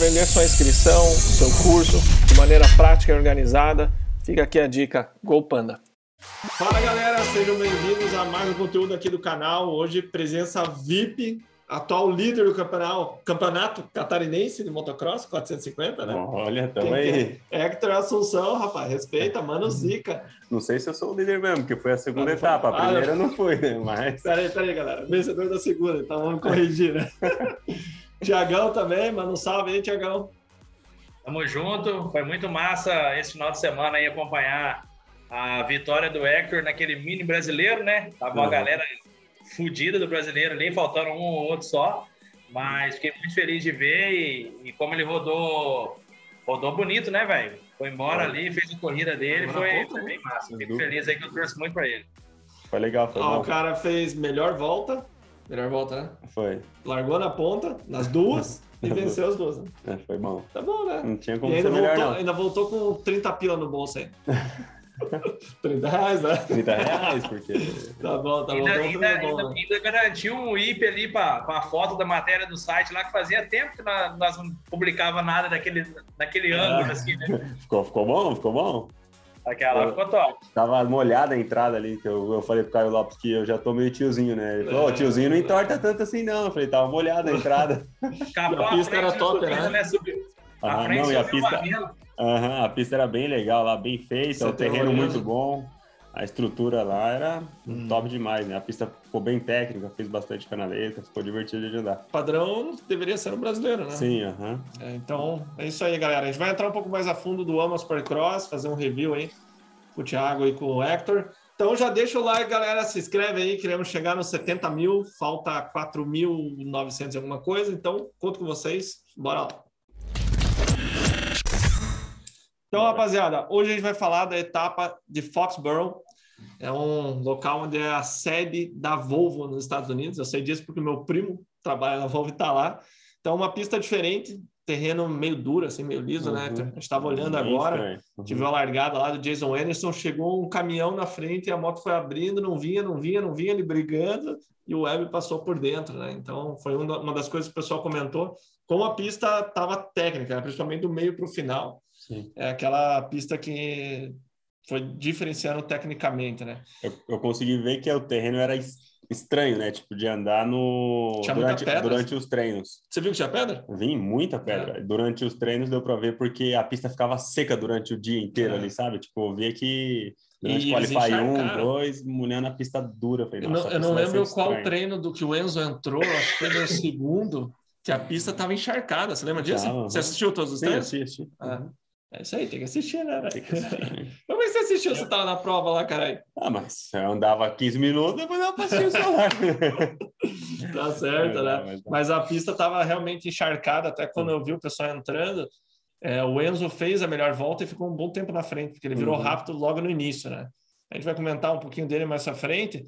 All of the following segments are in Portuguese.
vender sua inscrição, seu curso de maneira prática e organizada, fica aqui a dica Go Panda. Fala galera, sejam bem-vindos a mais um conteúdo aqui do canal. Hoje, presença VIP, atual líder do campeonato, campeonato catarinense de motocross 450, né? Olha, tamo aí. é? Hector Assunção, rapaz, respeita, mano, zica. Não sei se eu sou o líder mesmo, porque foi a segunda Ah, etapa. A Ah, primeira não foi, né? Mas Peraí, peraí, galera, vencedor da segunda, então vamos corrigir, né? Tiagão também, manda um salve aí, Tiagão. Tamo junto, foi muito massa esse final de semana aí acompanhar a vitória do Hector naquele mini brasileiro, né? Tava uma Uhum. galera fodida do brasileiro ali, faltando um ou outro só. Mas fiquei muito feliz de ver e, e como ele rodou, rodou bonito, né, velho? Foi embora ali, fez a corrida dele, foi, foi né? bem massa. Fico feliz aí que eu torço muito pra ele. foi legal, foi Ó, o cara fez melhor volta, melhor volta, né? Foi. Largou na ponta, nas duas, e venceu as duas. né? É, foi bom. Tá bom, né? Não tinha E como ainda ser melhor, voltou, não. ainda voltou com 30 pila no bolso aí. 30 reais, né? 30 reais, porque. Tá bom, tá bom. ainda, Então, ainda, ainda- né? ainda garantiu um IP ali pra- com a foto da matéria do site lá, que fazia tempo que nós, nós não publicava nada daquele, daquele Ah. ângulo, assim, né? Ficou, ficou bom? Ficou bom? Aquela ficou top. Tava molhada a entrada ali, que eu, eu falei pro Caio Lopes que eu já tô meio tiozinho, né? Ele falou, "Ô, tiozinho não entorta tanto assim, não. Eu falei, tava molhada a entrada. Capô E a pista era top, né? A frente não, e a pista, aham, a pista era bem legal lá, bem feita, o terreno muito bom. A estrutura lá era Hum. top demais, né? A pista ficou bem técnica, fez bastante canaleta, ficou divertido de andar. Padrão deveria ser um brasileiro, né? Sim, aham. É, então, é isso aí, galera. A gente vai entrar um pouco mais a fundo do Amos Cross, fazer um review aí com o Thiago e com o Hector. Então já deixa o like, galera. Se inscreve aí. Queremos chegar nos 70 mil. Falta 4.900 e alguma coisa. Então, conto com vocês. Bora lá. Então, rapaziada, hoje a gente vai falar da etapa de Foxborough. É um local onde é a sede da Volvo nos Estados Unidos. Eu sei disso porque meu primo trabalha na Volvo e está lá. Então, uma pista diferente, terreno meio duro, assim, meio liso, né? Uhum. A gente estava olhando Bem agora. Uhum. Tive a largada lá do Jason Anderson, chegou um caminhão na frente e a moto foi abrindo, não vinha, não vinha, não vinha, ele brigando e o Web passou por dentro, né? Então foi uma uma das coisas que o pessoal comentou, como a pista estava técnica, né? principalmente do meio para o final. Sim. É aquela pista que foi diferenciando tecnicamente, né? Eu, eu consegui ver que o terreno era es- estranho, né? Tipo, de andar no Tinha muita durante, pedra. durante os treinos. Você viu que tinha pedra? Vim muita pedra. Durante os treinos deu pra ver porque a pista ficava seca durante o dia inteiro É. ali, sabe? Tipo, eu via que durante E Qualify 1, encharcaram. 2, mulher na pista dura. Eu Falei, Eu "Nossa, não, eu não lembro qual estranha." treino do que o Enzo entrou, acho que foi no segundo, que a pista estava encharcada. Você lembra disso? Tava. Você assistiu todos os Sim, treinos? assisti. Ah, é isso aí, tem que assistir, né? velho? Tem que assistir, né? Como é que você assistiu? Você tava na prova lá, caralho. Ah, mas eu andava 15 minutos, depois eu passei o celular. Tá certo, Mas né? mas. Mas a pista tava realmente encharcada, até quando eu vi o pessoal entrando. é, o Enzo fez a melhor volta e ficou um bom tempo na frente, porque ele virou Uhum. rápido logo no início, né? A gente vai comentar um pouquinho dele mais à frente.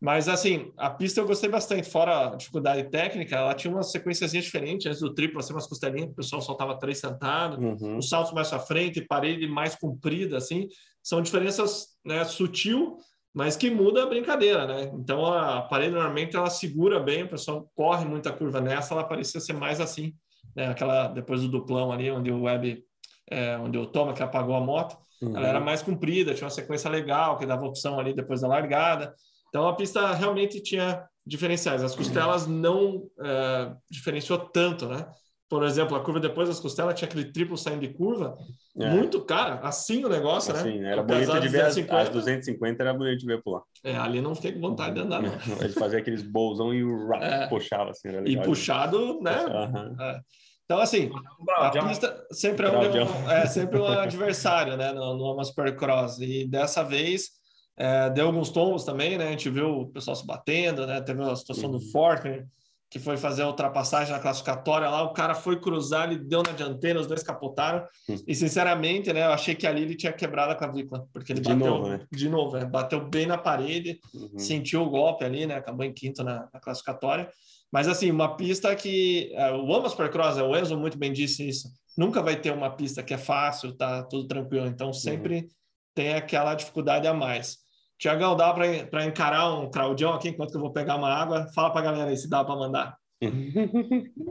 Mas, assim, a pista eu gostei bastante. Fora a dificuldade técnica, ela tinha umas sequências diferentes. Antes do triplo, assim, umas costelinhas, o pessoal soltava três sentados. Uhum. os saltos mais à frente, parede mais comprida, assim, são diferenças né, sutil, mas que muda a brincadeira, né? Então a parede normalmente ela segura bem, o pessoal corre muita curva nessa, ela parecia ser mais assim, né? Aquela depois do duplão ali, onde o web, é, onde o Toma que apagou a moto, Uhum. ela era mais comprida, tinha uma sequência legal que dava opção ali depois da largada. Então a pista realmente tinha diferenciais. As costelas não é, diferenciou tanto, né? Por exemplo, a curva depois das costelas tinha aquele triplo saindo de curva, É. muito cara, assim o negócio, Assim, né? era Apesar bonito de ver as, 250, as 250, era bonito de ver pular. É, ali não fiquei com vontade de andar, não. Ele fazia aqueles bolsão e o rap É. puxava assim, era E legal. puxado, né? Aham. Então, assim, a pista sempre é um, é sempre um adversário, né, no, no Supercross. E dessa vez é, deu alguns tombos também, né? A gente viu o pessoal se batendo, né? Teve a situação do Forkner, que foi fazer a ultrapassagem na classificatória lá, o cara foi cruzar, ele deu na dianteira, os dois capotaram. Hum. E sinceramente, né, eu achei que ali ele tinha quebrado a clavícula, porque ele De bateu novo, né? de novo, né, bateu bem na parede, Uhum. sentiu o golpe ali, né? Acabou em quinto na, na classificatória. Mas assim, uma pista que é, o Ama Supercross, é, o Enzo muito bem disse isso. Nunca vai ter uma pista que é fácil, tá tudo tranquilo. Então sempre tem aquela dificuldade a mais. Tiagão, dá para encarar um Claudião aqui enquanto que eu vou pegar uma água? Fala para a galera aí se dá para mandar.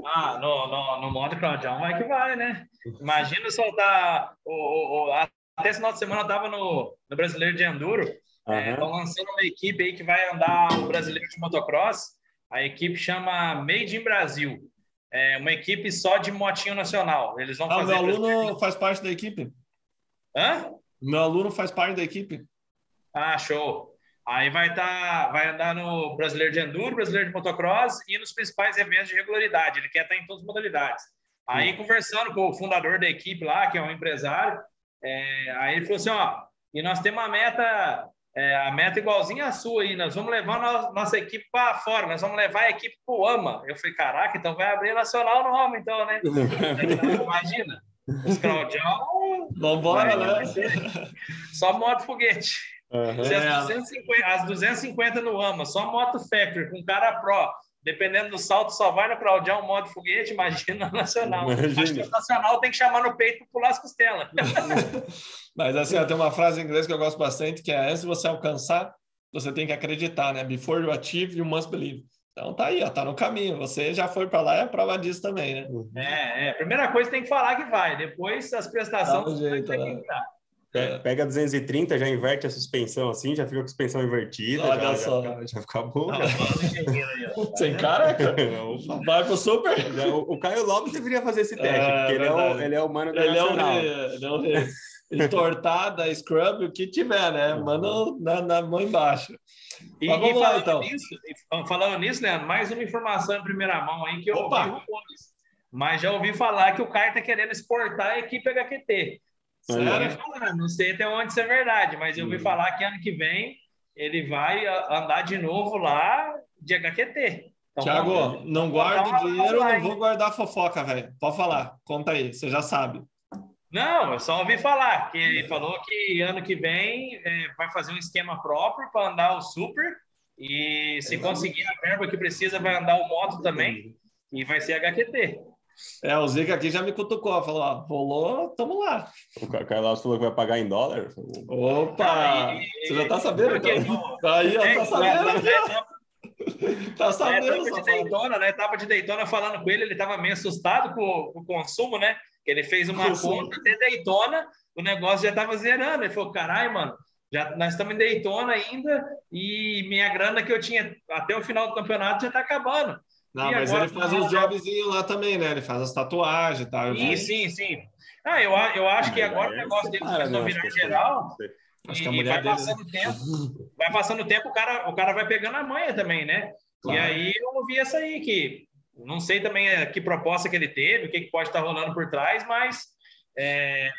Ah, no, no, no modo Claudião vai que vai, né? Imagina soltar. O, o, o- até esse final de semana eu tava no, no Brasileiro de Enduro. Estão Aham. lançando uma equipe aí que vai andar o Brasileiro de Motocross. A equipe chama Made in Brasil. É uma equipe só de motinho nacional. Eles vão Ah, o fazer. meu aluno faz parte da equipe. Hã? Meu aluno faz parte da equipe. Ah, show. Aí vai tá, vai andar no Brasileiro de Enduro, Brasileiro de Motocross e nos principais eventos de regularidade. Ele quer estar em todas as modalidades. Aí, conversando com o fundador da equipe lá, que é um empresário, é, aí ele falou assim: ó, e nós temos uma meta, é, a meta igualzinha à sua aí, nós vamos levar no- nossa equipe para fora, nós vamos levar a equipe para o AMA. Eu falei: caraca, então vai abrir nacional no AMA, então, né? Imagina, os Claudião, Vambora, né? ser só moto foguete. Aham. Se as, 250, as 250 no AMA, só moto factory, com cara pro, dependendo do salto, só vai no Claudião modo foguete, imagina nacional. Imagina. Acho que o nacional tem que chamar no peito para pular as costelas. Mas assim, ó, tem uma frase em inglês que eu gosto bastante, que é antes de você alcançar, você tem que acreditar, né? Before you achieve, you must believe. Então tá aí, ó, tá no caminho. Você já foi para lá, é prova disso também, né? É, é, primeira coisa tem que falar que vai, depois as prestações. Um jeito, tem que né? Pe- Pega 230, já inverte a suspensão assim, já fica com a suspensão invertida. Olha já, só. Já, fica, já fica bom. Não, já. Sem careca. Opa. Vai pro super. Já, o, o Caio Lopes deveria fazer esse teste, É, porque ele é, o, ele é o mano da Ele é o ele é o rei. Entortada, scrub, o que tiver, né? Manda na, na mão embaixo. E, Mas e vamos lá, falando, então. nisso, e falando nisso, Leandro, mais uma informação em primeira mão aí que eu Opa! ouvi rumores. Mas já ouvi falar que o Caio está querendo exportar a equipe HQT. Sério? Não sei até onde isso é verdade, mas eu ouvi Hum. falar que ano que vem ele vai a- andar de novo lá de HQT. Então, Tiago, não vamos guarda dar uma- o dinheiro, não vou guardar fofoca, velho. Pode falar, conta aí, você já sabe. Não, eu só ouvi falar que ele falou que ano que vem é, vai fazer um esquema próprio para andar o Super e se conseguir a verba que precisa vai andar o Moto também e vai ser HQT. É, o Zica aqui já me cutucou, falou, ó, rolou, tamo lá. O Ca- Caio Lopes falou que vai pagar em dólar. Opa! E- Você já tá sabendo, porque então? Aí, ó, É, tá sabendo aqui, ó. Tá Na sabendo, etapa de. Daytona, na etapa de Daytona, falando com ele, ele estava meio assustado com, com o consumo, né? Que ele fez uma Consumo. conta até Daytona, o negócio já estava zerando. Ele falou: caralho, mano, já, nós estamos em Daytona ainda e minha grana que eu tinha até o final do campeonato já está acabando. Não, E mas agora- ele faz uns jobzinhos lá também, né? Ele faz as tatuagens e tal. eu Sim, vi. sim, sim. Ah, eu, a- eu acho que agora o negócio dele começou a né, virar geral. Acho que a e mulher vai dele- passando tempo, vai passando o tempo, o cara, o cara vai pegando a manha também, né? Claro. E aí eu ouvi essa aí, que não sei também eh, que proposta que ele teve, o que, que pode estar rolando por trás, mas. é,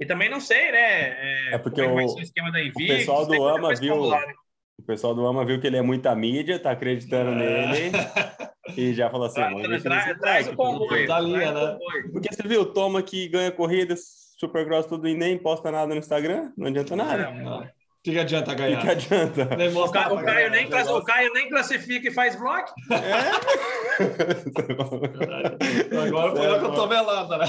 e também não sei, né? É porque como é que vai o- ser o esquema da Invictus, pessoal do AMA viu- rolar, né? O pessoal do AMA viu que ele é muita mídia, tá acreditando É. nele e já falou assim: Tra- vamos tra- investir tra- nesse Traz o comboio. Da linha, traz o né? Porque você viu, toma que ganha corridas, Supercross tudo e nem posta nada no Instagram, não adianta nada. Não. O que, que adianta O ganhar? que, que adianta? O, Ca- o Caio nem o class- o. Caio nem classifica e faz vlog. Agora foi eu que eu tô velado, né?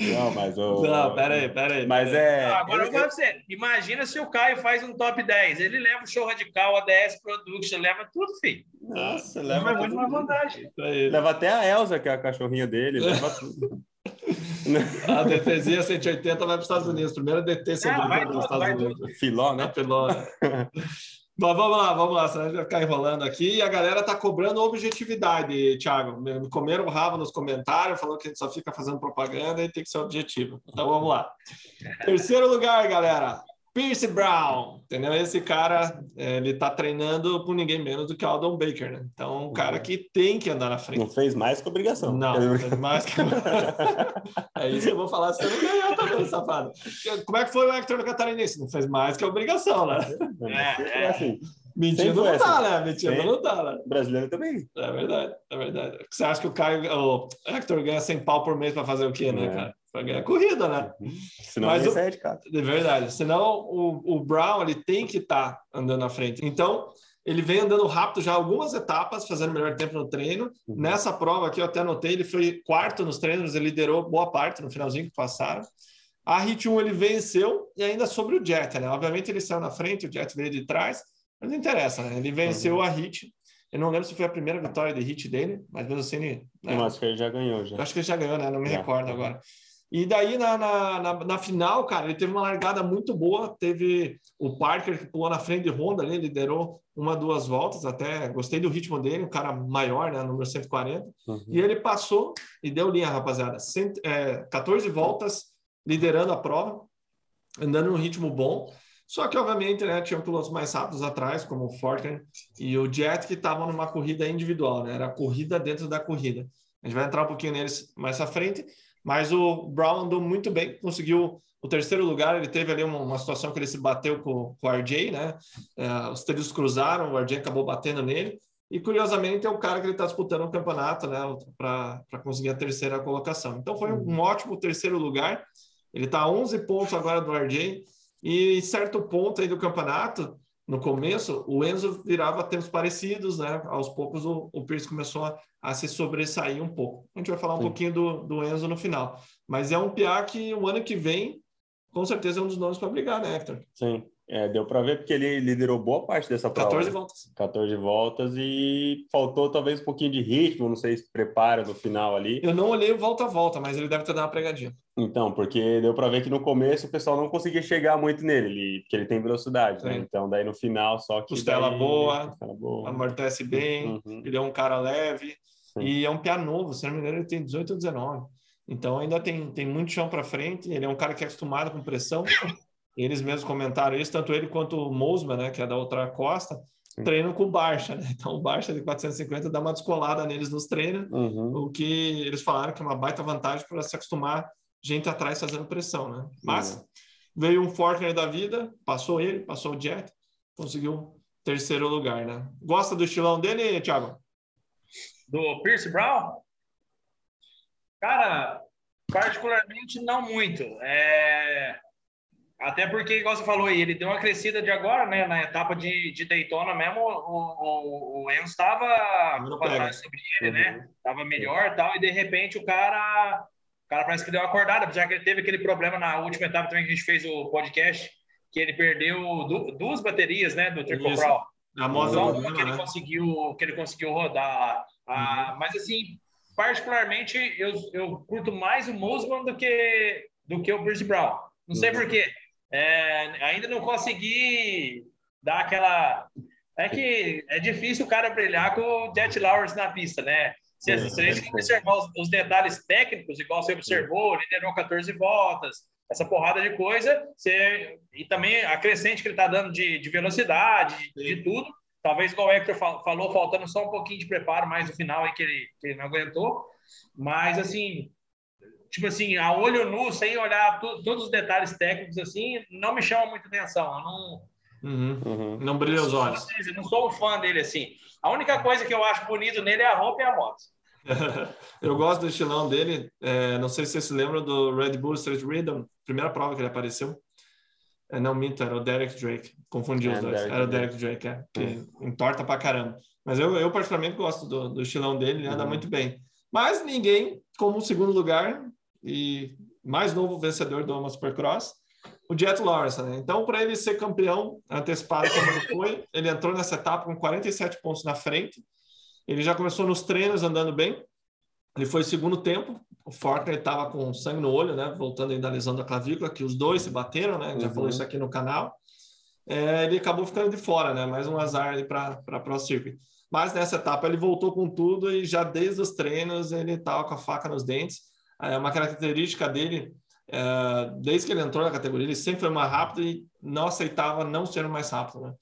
Não, mas o. Não, pera aí, pera aí. Mas é. Ah, Agora eu vou pra você. Imagina se o Caio faz um top 10. Ele leva o show radical, a DS Production, leva tudo, filho. Nossa, Leva leva, muito tudo. mais vantagem. Isso aí. leva até a Elsa, que é a cachorrinha dele, leva tudo. A DTzinha 180 vai para os Estados Unidos. Primeiro DT Ah, vai 180 nos Estados vai Unidos. Filó, né? pelona. Bom, vamos lá, vamos lá, senão a gente vai ficar enrolando aqui. E a galera tá cobrando objetividade, Thiago. Me comeram o rabo nos comentários, falou que a gente só fica fazendo propaganda e tem que ser objetivo. Então vamos lá. Terceiro lugar, galera. Pierce Brown, entendeu? Esse cara, é, ele tá treinando com ninguém menos do que o Aldon Baker, né? Então, um cara que tem que andar na frente. Não fez mais que obrigação. Não, não fez mais que... é isso que eu vou falar, você não ganhou também, safado. Como é que foi o Hector Catarinense? Não fez mais que obrigação, né? É, é assim. Mentindo não tá, né? Mentindo Sempre. não tá, né? Brasileiro também. É verdade, é verdade. Você acha que o Caio, o Hector ganha 100 pau por mês para fazer o quê, né, É. cara? Para ganhar corrida, né? Senão Mas o- sai de casa. Verdade. Senão o, o Brown ele tem que estar andando na frente. Então ele vem andando rápido já algumas etapas, fazendo melhor tempo no treino. Uhum. Nessa prova aqui eu até anotei, ele foi quarto nos treinos, ele liderou boa parte no finalzinho que passaram. A Hit 1 ele venceu e ainda sobre o Jet, né? Obviamente ele saiu na frente, o Jet veio de trás, mas não interessa, né? Ele venceu Uhum. a Hit. Eu não lembro se foi a primeira vitória de Hit dele, mas mesmo assim ele, né? Eu acho que ele já ganhou, Eu já. acho que ele já ganhou, né? Não me Já. recordo agora. E daí, na, na, na, na final, cara, ele teve uma largada muito boa. Teve o Parker que pulou na frente de Honda ali, liderou uma, duas voltas. Até gostei do ritmo dele, um cara maior, né? Número 140. Uhum. E ele passou e deu linha, rapaziada. Cento- é, 14 voltas liderando a prova, andando num ritmo bom. Só que, obviamente, né, tinham pilotos mais rápidos atrás, como o Forker e o Jet, que estavam numa corrida individual, né? Era a corrida dentro da corrida. A gente vai entrar um pouquinho neles mais à frente, mas o Brown andou muito bem, conseguiu o terceiro lugar. Ele teve ali uma, uma situação que ele se bateu com, com o RJ, né? É, os trilhos cruzaram, o RJ acabou batendo nele. E curiosamente é o cara que ele está disputando o campeonato, né? Para conseguir a terceira colocação. Então foi um ótimo terceiro lugar. Ele está a 11 pontos agora do RJ. E em certo ponto aí do campeonato, no começo, o Enzo virava tempos parecidos, né? Aos poucos o, o Pierce começou a, a se sobressair um pouco. A gente vai falar um Sim. pouquinho do, do Enzo no final. Mas é um PA que o ano que vem, com certeza, é um dos nomes para brigar, né, Hector? Sim. É, deu para ver porque ele liderou boa parte dessa prova. 14 né? voltas. 14 voltas e faltou talvez um pouquinho de ritmo, não sei se prepara no final ali. Eu não olhei o volta a volta, mas ele deve ter dado uma pregadinha. Então, porque deu para ver que no começo o pessoal não conseguia chegar muito nele, ele, porque ele tem velocidade, né? Então, daí no final só que. Costela daí- boa, Costela boa. Amortece bem, Uhum. ele é um cara leve Sim. e é um PA novo, se não me engano, ele tem 18 ou 19. Então ainda tem, tem muito chão para frente. Ele é um cara que é acostumado com pressão. Eles mesmos comentaram isso, tanto ele quanto o Mosman, né, que é da outra costa, Sim. treinam com o Barcha, né? Então o Barcha de 450 dá uma descolada neles nos treinos, Uhum. o que eles falaram que é uma baita vantagem para se acostumar gente atrás fazendo pressão, né? Mas veio um Fortner da vida, passou ele, passou o Jet, conseguiu terceiro lugar, né? Gosta do estilão dele, Thiago? do Pierce Brown? Cara, particularmente não muito. É... Até porque, igual você falou aí, ele deu uma crescida de agora, né? Na etapa de, de Daytona mesmo, o, o, o Enzo estava sobre ele, né? Uhum. Tava melhor e tal, e de repente o cara, o cara parece que deu uma acordada, apesar que ele teve aquele problema na última etapa também que a gente fez o podcast, que ele perdeu du- duas baterias, né? Do Triple Isso. Crown. A moda Só do uma que ele né? conseguiu, que ele conseguiu rodar. Ah, Mas assim, particularmente, eu, eu curto mais o Musman do que do que o Bruce Brown. Não sei Uhum. porquê. É, ainda não consegui dar aquela. É que é difícil o cara brilhar com o Jet Lawrence na pista, né? Se, se a gente observar os, os detalhes técnicos, igual você observou, liderou 14 voltas, essa porrada de coisa, você, e também a crescente que ele está dando de, de velocidade, de, de tudo. Talvez, igual o Hector fal- falou, faltando só um pouquinho de preparo mais no final aí que ele, que ele não aguentou. Mas, assim, tipo assim, a olho nu, sem olhar tu- todos os detalhes técnicos, assim, não me chama muita atenção. Eu não, Uhum. Uhum. Não brilha os olhos. eu não sou um fã dele, assim. A única coisa que eu acho bonito nele é a roupa e a moto. Eu gosto do estilão dele. É, não sei se vocês se lembram do Red Bull Street Rhythm, primeira prova que ele apareceu. É, não, minto, era o Derek Drake. Confundi É, os dois. Derek era o Drake. Derek Drake, é, que entorta pra caramba. Mas eu, eu particularmente gosto do, do estilão dele, ele anda Uhum. muito bem. Mas ninguém como segundo lugar e mais novo vencedor do Ama Supercross, o Jet Lawrence. Né? Então, para ele ser campeão antecipado como ele foi, ele entrou nessa etapa com 47 pontos na frente. Ele já começou nos treinos andando bem. Ele foi segundo tempo. O Fortner estava com sangue no olho, né? Voltando ainda da lesão da clavícula, que os dois se bateram, né? Já Uhum. falou isso aqui no canal. É, ele acabou ficando de fora, né? Mais um azar para a Pro Circuit. Mas nessa etapa ele voltou com tudo e já desde os treinos ele estava com a faca nos dentes. É uma característica dele é, desde que ele entrou na categoria, ele sempre foi mais rápido e não aceitava não ser mais rápido, né?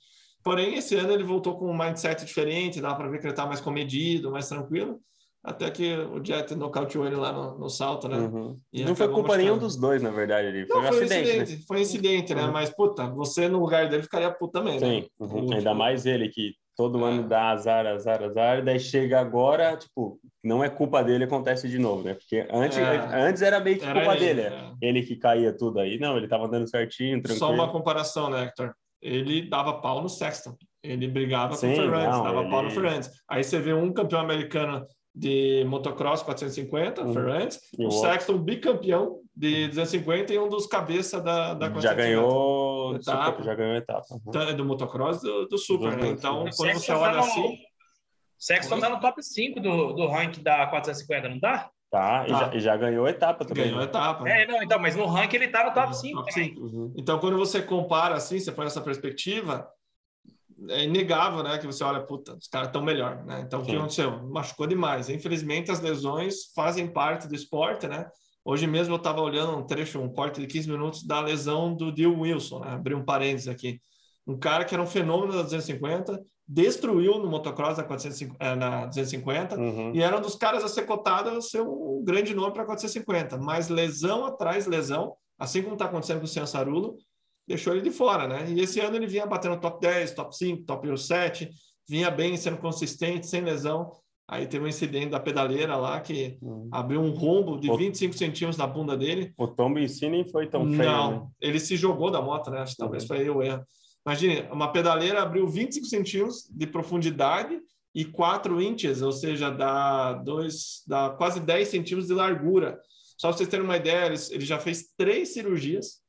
Porém, esse ano ele voltou com um mindset diferente, dá para ver que ele está mais comedido, mais tranquilo, até que o Jet nocauteou ele lá no, no salto, né? Uhum. Não foi culpa nenhum dos dois, na verdade, ali. Foi Não, um foi acidente, incidente, né? foi um incidente, né? Uhum. Mas, puta, você no lugar dele ficaria puto também, né? Sim, uhum. Último. ainda mais ele que todo É. ano dá azar, azar, azar, daí chega agora, tipo, não é culpa dele, acontece de novo, né? Porque antes, É. antes era meio que Era culpa ele, dele, é. né? ele que caía tudo aí. Não, ele tava andando certinho, tranquilo. Só uma comparação, né, Hector? Ele dava pau no Sexton. Ele brigava Sim, com o Ferrantes, não, dava ele- pau no Ferrantes. Aí você vê um campeão americano de motocross 450, Uhum. Ferrantes, o Sexton bicampeão de 250 e um dos cabeça da, da já 450. ganhou, Etapa. super- já ganhou etapa. uhum. Do motocross do, do Super, né? Então, quando Sexton você olha tá no- assim, Sexton tá no top 5 do, do ranking da 450, não tá? Tá, e Tá. já, e já ganhou etapa também. ganhou né? etapa. É, não, então, mas no ranking ele tá no top Top 5 também. cinco. Uhum. Então, quando você compara assim, você põe essa perspectiva, é inegável, né? Que você olha, puta, os caras estão melhor, né? Então, o que aconteceu? Machucou demais. Infelizmente, as lesões fazem parte do esporte, né? Hoje mesmo eu estava olhando um trecho, um corte de 15 minutos da lesão do Dil Wilson, né? Abri um parênteses aqui. Um cara que era um fenômeno da 250, destruiu no motocross da 450, eh, na 250, Uhum. e era um dos caras a ser cotado a ser um grande nome para 450. Mas lesão atrás lesão, assim como está acontecendo com o Ciançarulo, deixou ele de fora, né? E esse ano ele vinha batendo top 10, top 5, top 7, vinha bem, sendo consistente, sem lesão. Aí teve um incidente da pedaleira lá que Uhum. abriu um rombo de O- 25 centímetros na bunda dele. O tombo em si nem foi tão feio, Não, né? ele se jogou da moto, né? Acho que talvez Uhum. foi o erro. Imagine, uma pedaleira abriu 25 centímetros de profundidade e 4 inches, ou seja, dá, dois, dá quase 10 centímetros de largura. Só para vocês terem uma ideia, ele, ele já fez três cirurgias,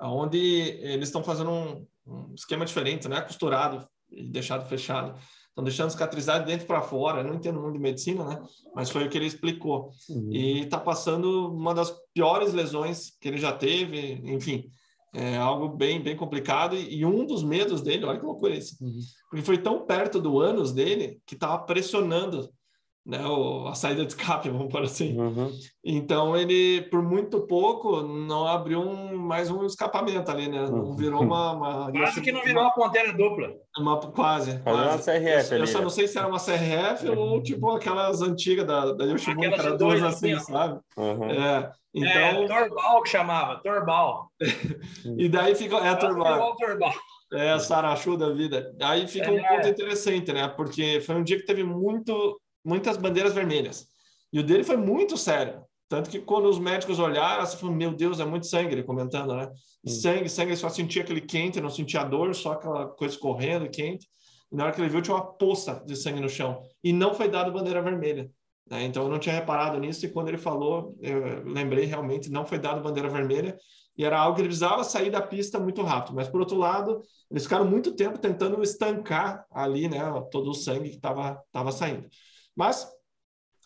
onde eles estão fazendo um, um esquema diferente, né? Costurado e deixado fechado. Estão deixando cicatrizado de dentro para fora. Eu não entendo muito de medicina, né? Mas foi o que ele explicou Uhum. e está passando uma das piores lesões que ele já teve, enfim, é algo bem bem complicado e, e um dos medos dele, olha que loucura isso, Uhum. porque foi tão perto do ânus dele que estava pressionando, né, o, a saída de escape, vamos por assim. Uhum. Então ele, por muito pouco, não abriu um, mais um escapamento ali, né? Não Uhum. virou uma, uma Quase que não virou uma ponteira dupla. uma, quase, Fazer uma quase. CRF eu, eu ali, só né? não sei se era uma CRF ou tipo aquelas antigas da, da Yoshimura, que Aquelas era de dois, duas assim, assim, sabe? Uhum. É, então, É, Torbal que chamava, Torbal. e daí fica, é, Torbal, Torbal. é a Sarachu da vida. Aí fica um É. ponto interessante, né? Porque foi um dia que teve muito, muitas bandeiras vermelhas. E o dele foi muito sério. Tanto que quando os médicos olharam, você falou, meu Deus, é muito sangue, ele comentando, né? Hum. Sangue, sangue, ele só sentia aquele quente, não sentia dor, só aquela coisa correndo, quente. E na hora que ele viu, tinha uma poça de sangue no chão. E não foi dado bandeira vermelha. né? Então eu não tinha reparado nisso, e quando ele falou, eu lembrei realmente, não foi dado bandeira vermelha. E era algo que ele precisava sair da pista muito rápido. Mas, por outro lado, eles ficaram muito tempo tentando estancar ali, né, todo o sangue que estava tava saindo. Mas,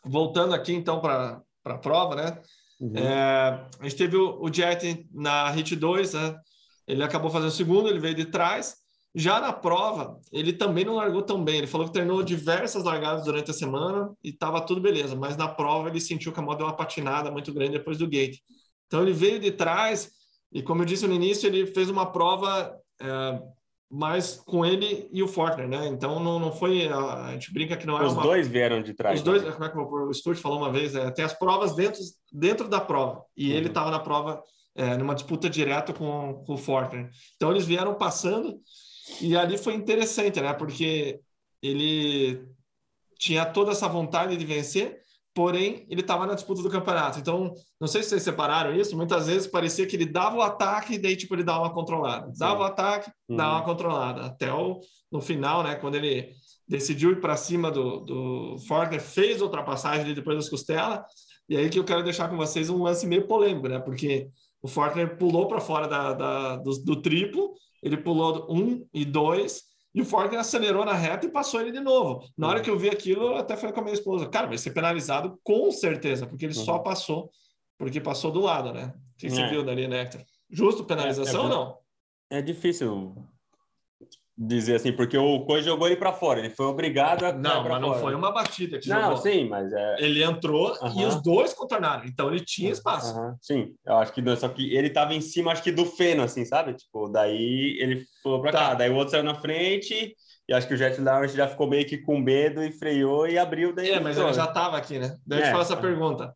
voltando aqui então para a prova, né, Uhum. é, a gente teve o, o Jet na Hit 2, né, ele acabou fazendo o segundo, ele veio de trás. Já na prova, ele também não largou tão bem. Ele falou que treinou diversas largadas durante a semana e estava tudo beleza, mas na prova ele sentiu que a moto deu uma patinada muito grande depois do gate. Então ele veio de trás e, como eu disse no início, ele fez uma prova é, mais com ele e o Fortner, né? Então não, não foi. A, a gente brinca que não é Os uma. dois vieram de trás. Os dois, né? como é que o Stuart falou uma vez, é, tem as provas dentro, dentro da prova. E ele Uhum. estava na prova, é, numa disputa direta com, com o Fortner. Então eles vieram passando e ali foi interessante, né? Porque ele tinha toda essa vontade de vencer, porém ele estava na disputa do campeonato. Então, não sei se vocês separaram isso, muitas vezes parecia que ele dava o ataque e daí tipo ele dava uma controlada. Dava o ataque, dava Uhum. uma controlada. Até o, no final, né, quando ele decidiu ir para cima do, do Fortner, fez a ultrapassagem ali depois das costelas, e aí que eu quero deixar com vocês um lance meio polêmico, né? Porque o Fortner pulou para fora da, da- do, do triplo, ele pulou um e dois, e o Fortner acelerou na reta e passou ele de novo. Na hora que eu vi aquilo, eu até falei com a minha esposa, cara, vai ser penalizado com certeza, porque ele só Uhum. passou, porque passou do lado, né? O que você É. viu dali, né, Hector? Justo penalização É, é ou não? É difícil dizer assim, porque o Coisa jogou ele para fora, ele foi obrigado a Não, mas não fora. foi uma batida que Não, jogou. sim, mas é. Ele entrou e Aham. os dois contornaram. Então ele tinha espaço. Aham, Sim, eu acho que não, só que ele tava em cima, acho que do feno, assim, sabe? Tipo, daí ele foi pra Tá. cá, daí o outro saiu na frente, e acho que o Jet Lawrence já ficou meio que com medo e freou e abriu daí. É, mas ele já estava aqui, né? Daí eu te É. faço essa pergunta.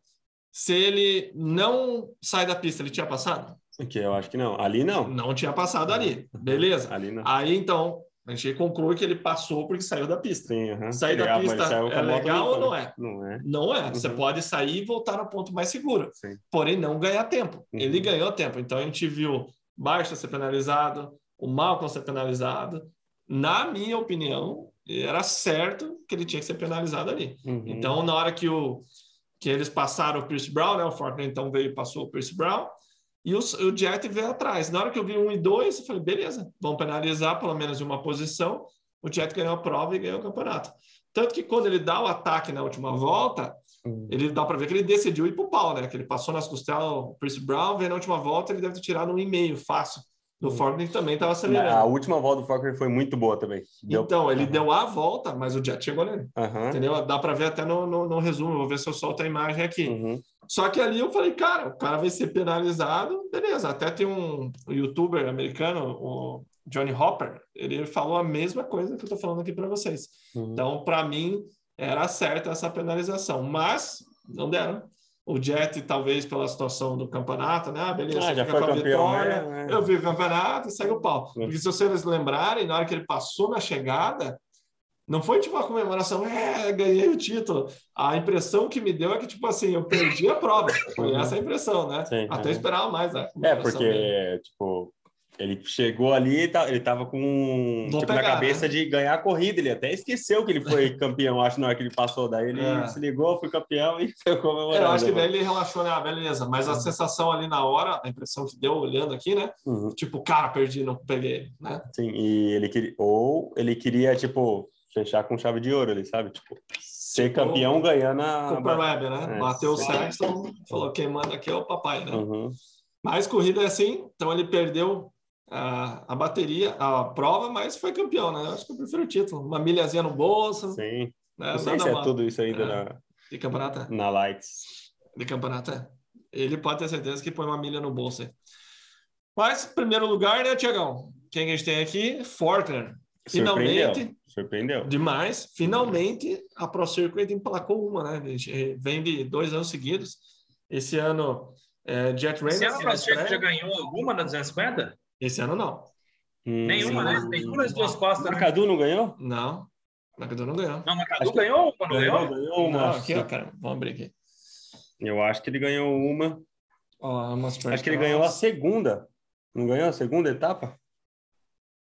Se ele não sai da pista, ele tinha passado? Que eu acho que não. Ali não. Não tinha passado ali. Beleza. Ali não. Aí então, a gente conclui que ele passou porque saiu da pista. Sim. Sair da Ele- ah, mas pista é legal ou não né? é? Não é. Não é. Você Uhum. pode sair e voltar no ponto mais seguro. Sim. Porém, não ganhar tempo. Uhum. Ele ganhou tempo. Então a gente viu Barça ser penalizado, o Malcolm ser penalizado. Na minha opinião, era certo que ele tinha que ser penalizado ali. Uhum. Então, na hora que, o, que eles passaram o Pierce Brown, né? O Fortner então veio e passou o Pierce Brown. E o, o Jet veio atrás. Na hora que eu vi um e dois, eu falei, beleza, vamos penalizar pelo menos uma posição. O Jet ganhou a prova e ganhou o campeonato. Tanto que quando ele dá o ataque na última volta, Uhum. ele dá para ver que ele decidiu ir para o pau, né? Que ele passou nas costelas, o Pierce Brown, veio na última volta, ele deve ter tirado um e meio fácil. Do Fortner que também estava acelerando. A última volta do Faulkner foi muito boa também. Deu- Então, ele Aham. deu a volta, mas o Jet chegou nele. Aham. Entendeu? Dá para ver até no, no, no resumo. Vou ver se eu solto a imagem aqui. Uhum. Só que ali eu falei, cara, o cara vai ser penalizado, beleza. Até tem um, youtuber americano, o Johnny Hopper, ele falou a mesma coisa que eu estou falando aqui para vocês. Uhum. Então, para mim, era certa essa penalização, mas não deram. O Jet, talvez pela situação do campeonato, né? Ah, beleza, Ah, já fica foi com a campeão, vitória. né? Eu vi o campeonato e segue o pau. É. Porque se vocês lembrarem, na hora que ele passou na chegada, não foi tipo uma comemoração, é, ganhei o título. A impressão que me deu é que, tipo assim, eu perdi a prova. Foi Uhum. essa a impressão, né? Sim, Até uhum. esperava mais, né? É, porque, tipo, ele chegou ali tá- ele tava com tipo, na pegar, cabeça né? de ganhar a corrida. Ele até esqueceu que ele foi campeão, acho, na hora que ele passou. Daí ele É. se ligou, foi campeão e foi comemorando. Eu acho que daí ele relaxou, né? Ah, beleza. Mas a sensação ali na hora, a impressão que deu olhando aqui, né? Uhum, Tipo, cara, perdi, não peguei né? sim, e ele queria... Ou ele queria, tipo, fechar com chave de ouro ali, sabe? Tipo, ser Tipo, campeão ganhando a... Cooper Webb, né? É, Bateu o falou: quem manda aqui é o papai, né? Uhum, Mas corrida é assim, então ele perdeu a, a bateria, a prova, mas foi campeão, né? Eu acho que eu prefiro o título. Uma milhazinha no bolso, sim. né? Não sei Nada se é mal. tudo isso ainda É. na, De campeonato, é. na Lights. De campeonato, é. Ele pode ter certeza que põe uma milha no bolso aí. Mas, primeiro lugar, né, Tiagão? Quem a gente tem aqui? Fortner. Finalmente, Surpreendeu. demais, finalmente a Pro Circuit emplacou uma, né? A gente vem de dois anos seguidos. Esse ano, é, Jet Esse Reynolds. ano o na Procirco já ganhou alguma na 250? Esse ano não. Hum, Nenhuma, né? Tem uma nas duas costas. Né? Marcadu não ganhou? Não. Macadu não ganhou. Não, Macadu ganhou uma, não ganhou? ganhou uma. Não, aqui, ó, cara. Vamos abrir aqui. Eu acho que ele ganhou uma. Umas Acho que ele ganhou a segunda. Não ganhou a segunda etapa?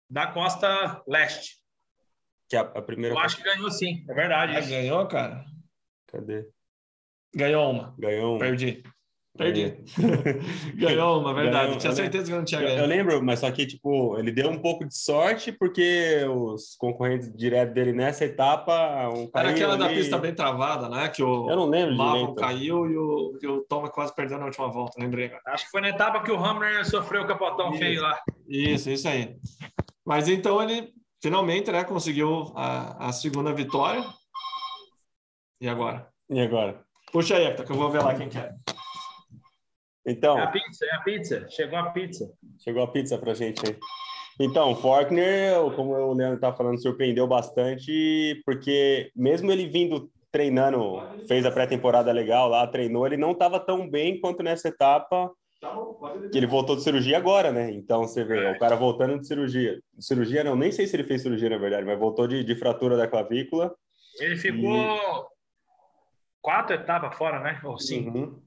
Da costa leste. Que é a, a primeira. Eu acho que ganhou sim, é verdade. Ah, ganhou, cara? Cadê? Ganhou uma. Ganhou uma. Perdi. Perdi. ganhou uma, verdade. Ganhou, Tinha eu certeza que não tinha Eu, eu ganho. lembro, mas só que, tipo, ele deu um pouco de sorte porque os concorrentes direto dele nessa etapa. Um Era aquela da ali. pista bem travada, né? Que o Eu não lembro Marlon direito. caiu e o, e o Thomas quase perdeu na última volta, lembrei agora. Acho que foi na etapa que o Hammer sofreu o capotão Isso. feio lá. Isso, isso aí. Mas então ele finalmente né, conseguiu a, a segunda vitória. E agora? E agora? Puxa aí, Hector, que eu vou ver lá quem quer. Então, É a pizza, é a pizza. Chegou a pizza. chegou a pizza pra gente aí. Então, Faulkner, como o Leandro tá falando, surpreendeu bastante, porque mesmo ele vindo treinando, fez a pré-temporada legal lá, treinou, ele não estava tão bem quanto nessa etapa que ele voltou de cirurgia agora, né? Então você vê, o cara voltando de cirurgia. Cirurgia não, nem sei se ele fez cirurgia na verdade, mas voltou de, de fratura da clavícula. Ele ficou quatro etapas fora, né? Ou cinco. Uhum.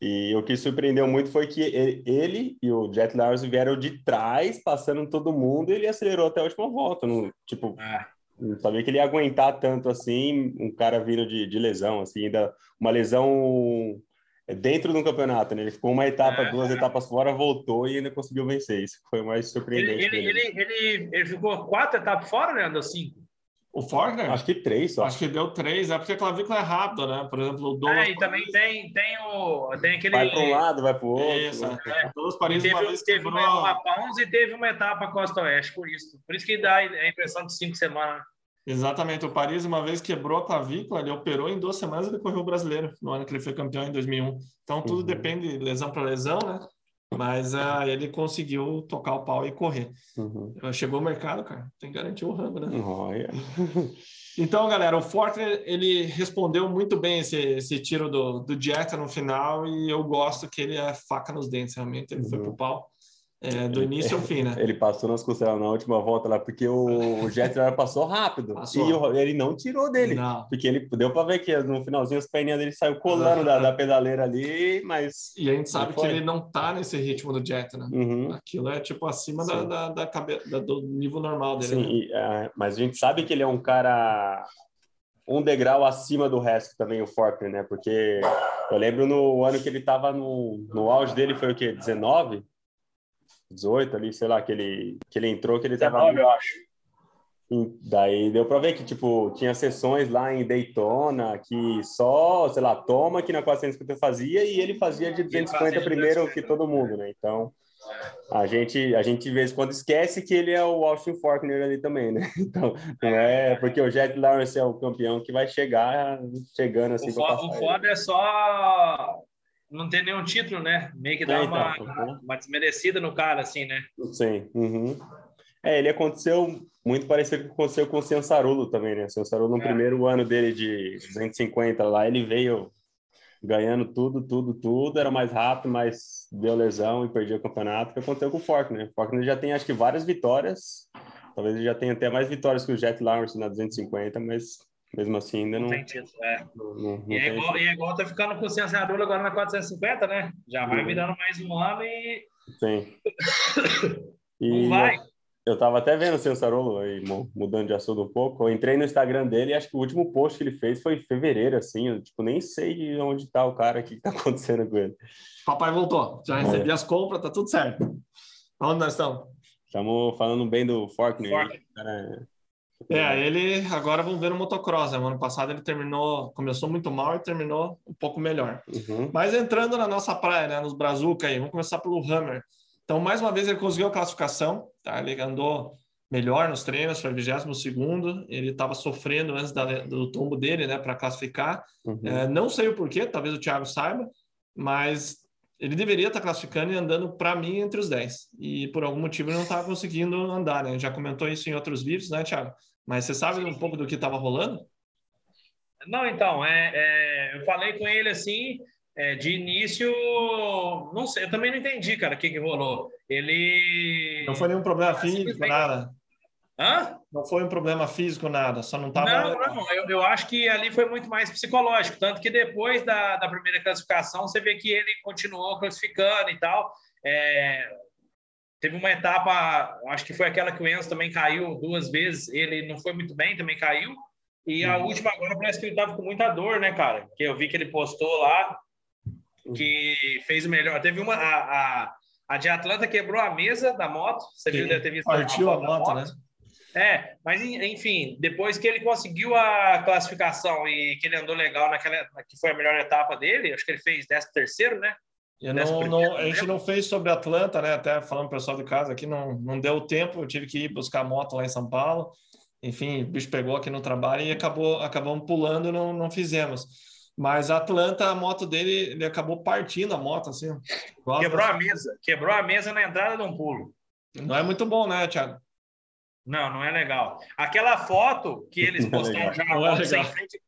E o que surpreendeu muito foi que ele, ele e o Jet Lawrence vieram de trás, passando todo mundo, e ele acelerou até a última volta. Não, tipo, É. não sabia que ele ia aguentar tanto assim, um cara vindo de, de lesão, assim, ainda uma lesão dentro do campeonato, né? Ele ficou uma etapa, É. duas etapas fora, voltou e ainda conseguiu vencer. Isso foi mais Ele, surpreendente. ele, dele. ele, ele, ele ficou quatro etapas fora, Leandro? Ou cinco? O Faulkner? Acho que três só. Acho que deu três, é porque a clavícula é rápida, né? Por exemplo, o Douglas. É, e também tem, tem, o, tem aquele. Vai para um lado, vai para o outro. Isso, É. o Douglas E Paris uma teve, vez teve quebrou. uma, uma pausa e teve uma etapa Costa Oeste, por isso. Por isso que dá a impressão de cinco semanas. Exatamente, o Paris uma vez quebrou a clavícula, ele operou em duas semanas ele correu o brasileiro, no ano que ele foi campeão em 2001. Então tudo Uhum. depende de lesão para lesão, né? Mas ah, ele conseguiu tocar o pau e correr. Uhum. Chegou o mercado, cara, tem que garantir o rango, né? Olha. Então, galera, o Fortner, ele respondeu muito bem esse, esse tiro do, do Jetta no final e eu gosto que ele é faca nos dentes, realmente, ele foi Uhum. pro pau é, do início ao fim, né? Ele passou nas costelas na última volta lá, porque o, o Jetler passou rápido. Passou. E o- ele não tirou dele. Não. Porque ele deu para ver que no finalzinho as perninhas dele saiu colando da, da pedaleira ali, mas. E a gente sabe que ele não tá nesse ritmo do Jetta, né? Uhum. Aquilo é tipo acima da, da, da cabe... da- do nível normal dele. Sim, né? e, ah, mas a gente sabe que ele é um cara um degrau acima do resto também, o Faulkner, né? Porque eu lembro no ano que ele estava no, no auge dele, foi o quê? 19? 18 ali, sei lá, que ele, que ele entrou, que ele estava 19, eu acho. Daí deu para ver que, tipo, tinha sessões lá em Daytona que só, sei lá, toma que na 450 fazia e ele fazia de 250 fazia de primeiro 250. que todo mundo, né? Então, a gente, a gente de vez em quando esquece que ele é o Austin Faulkner ali também, né? Então, não é porque o Jet Lawrence é o campeão que vai chegar chegando assim O pra fo- o foda é só não ter nenhum título, né? Meio que dá É, uma, então, uhum. uma desmerecida no cara, assim, né? Sim. uhum. É, ele aconteceu muito parecido com o que aconteceu com o também, né? O Ciançarulo, no É. primeiro ano dele de 250 lá, ele veio ganhando tudo, tudo, tudo, era mais rápido, mas deu lesão e perdia o campeonato, que aconteceu com o Faulkner. O Faulkner já tem, acho que, várias vitórias, talvez ele já tenha até mais vitórias que o Jet Lawrence na 250, mas mesmo assim ainda não, Não tem título. É. não, não- não E é, igual, e é igual tá ficando com o Cianciador agora na 450, né? Já vai Uhum. virando mais um ano e Sim. não E vai. Eu tava até vendo o Ciançarolo aí, mu- mudando de assunto um pouco. Eu entrei no Instagram dele e acho que o último post que ele fez foi em fevereiro, assim. Eu, tipo, nem sei onde tá o cara, o que, que tá acontecendo com ele. Papai voltou, já É. recebi as compras, tá tudo certo. Onde nós estamos? Estamos falando bem do Faulkner. Faulkner. Cara, É, ele agora vamos ver no motocross. Né? O ano passado ele terminou, começou muito mal e terminou um pouco melhor. Uhum. Mas entrando na nossa praia, né, nos Brazuca aí, vamos começar pelo Hammer. Então, mais uma vez, ele conseguiu a classificação, tá? Ele andou melhor nos treinos, foi 22 ele estava sofrendo antes da- do tombo dele, né, para classificar. Uhum. É, não sei o porquê, talvez o Thiago saiba, mas ele deveria estar classificando e andando para mim entre os 10. E por algum motivo ele não estava conseguindo andar, né? Já comentou isso em outros vídeos, né, Thiago? Mas você sabe um pouco do que estava rolando? Não, então, é, é, eu falei com ele assim, é, de início, não sei, eu também não entendi, cara, o que que rolou. Ele... Não foi nenhum problema físico, nada. Hã? Não foi um problema físico, nada. Só não estava. Não, não, eu, eu acho que ali foi muito mais psicológico, tanto que depois da, da primeira classificação, você vê que ele continuou classificando e tal. É, teve uma etapa, acho que foi aquela que o Enzo também caiu duas vezes, ele não foi muito bem, também caiu. E a Uhum. última agora parece que ele estava com muita dor, né, cara? Que eu vi que ele postou lá, que fez o melhor. Teve uma. A, a, a de Atlanta quebrou a mesa da moto. Você viu, deve ter visto Partiu a foto da moto, né? É, mas en- enfim, depois que ele conseguiu a classificação e que ele andou legal naquela que foi a melhor etapa dele, acho que ele fez 13 terceiro, né? Eu não, não- a gente né? não fez sobre Atlanta, né? Até falando pro pessoal de casa aqui, não, não deu tempo. Eu tive que ir buscar a moto lá em São Paulo. Enfim, o bicho pegou aqui no trabalho e acabou acabamos pulando, não, não fizemos. Mas Atlanta, a moto dele, ele acabou partindo a moto, assim. Quebrou a mesa, quebrou a mesa na entrada de um pulo. Não é muito bom, né, Thiago? Não, não é legal. Aquela foto que eles é postaram legal. já a Não é moto sem legal. frente.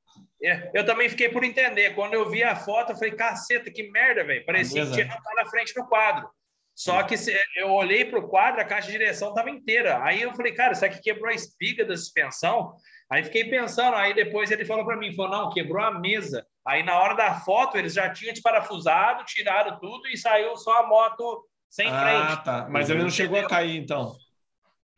é, eu também fiquei por entender. Quando eu vi a foto, eu falei, caceta, que merda, velho. Parecia que tinha tá na frente do quadro. Só que se- eu olhei para o quadro, a caixa de direção estava inteira. Aí eu falei, cara, isso aqui quebrou a espiga da suspensão. Aí fiquei pensando, aí depois ele falou para mim, falou, não, quebrou a mesa. Aí na hora da foto, eles já tinham desparafusado, tiraram tudo e saiu só a moto sem Ah, frente. tá. Mas ele não chegou a cair, então.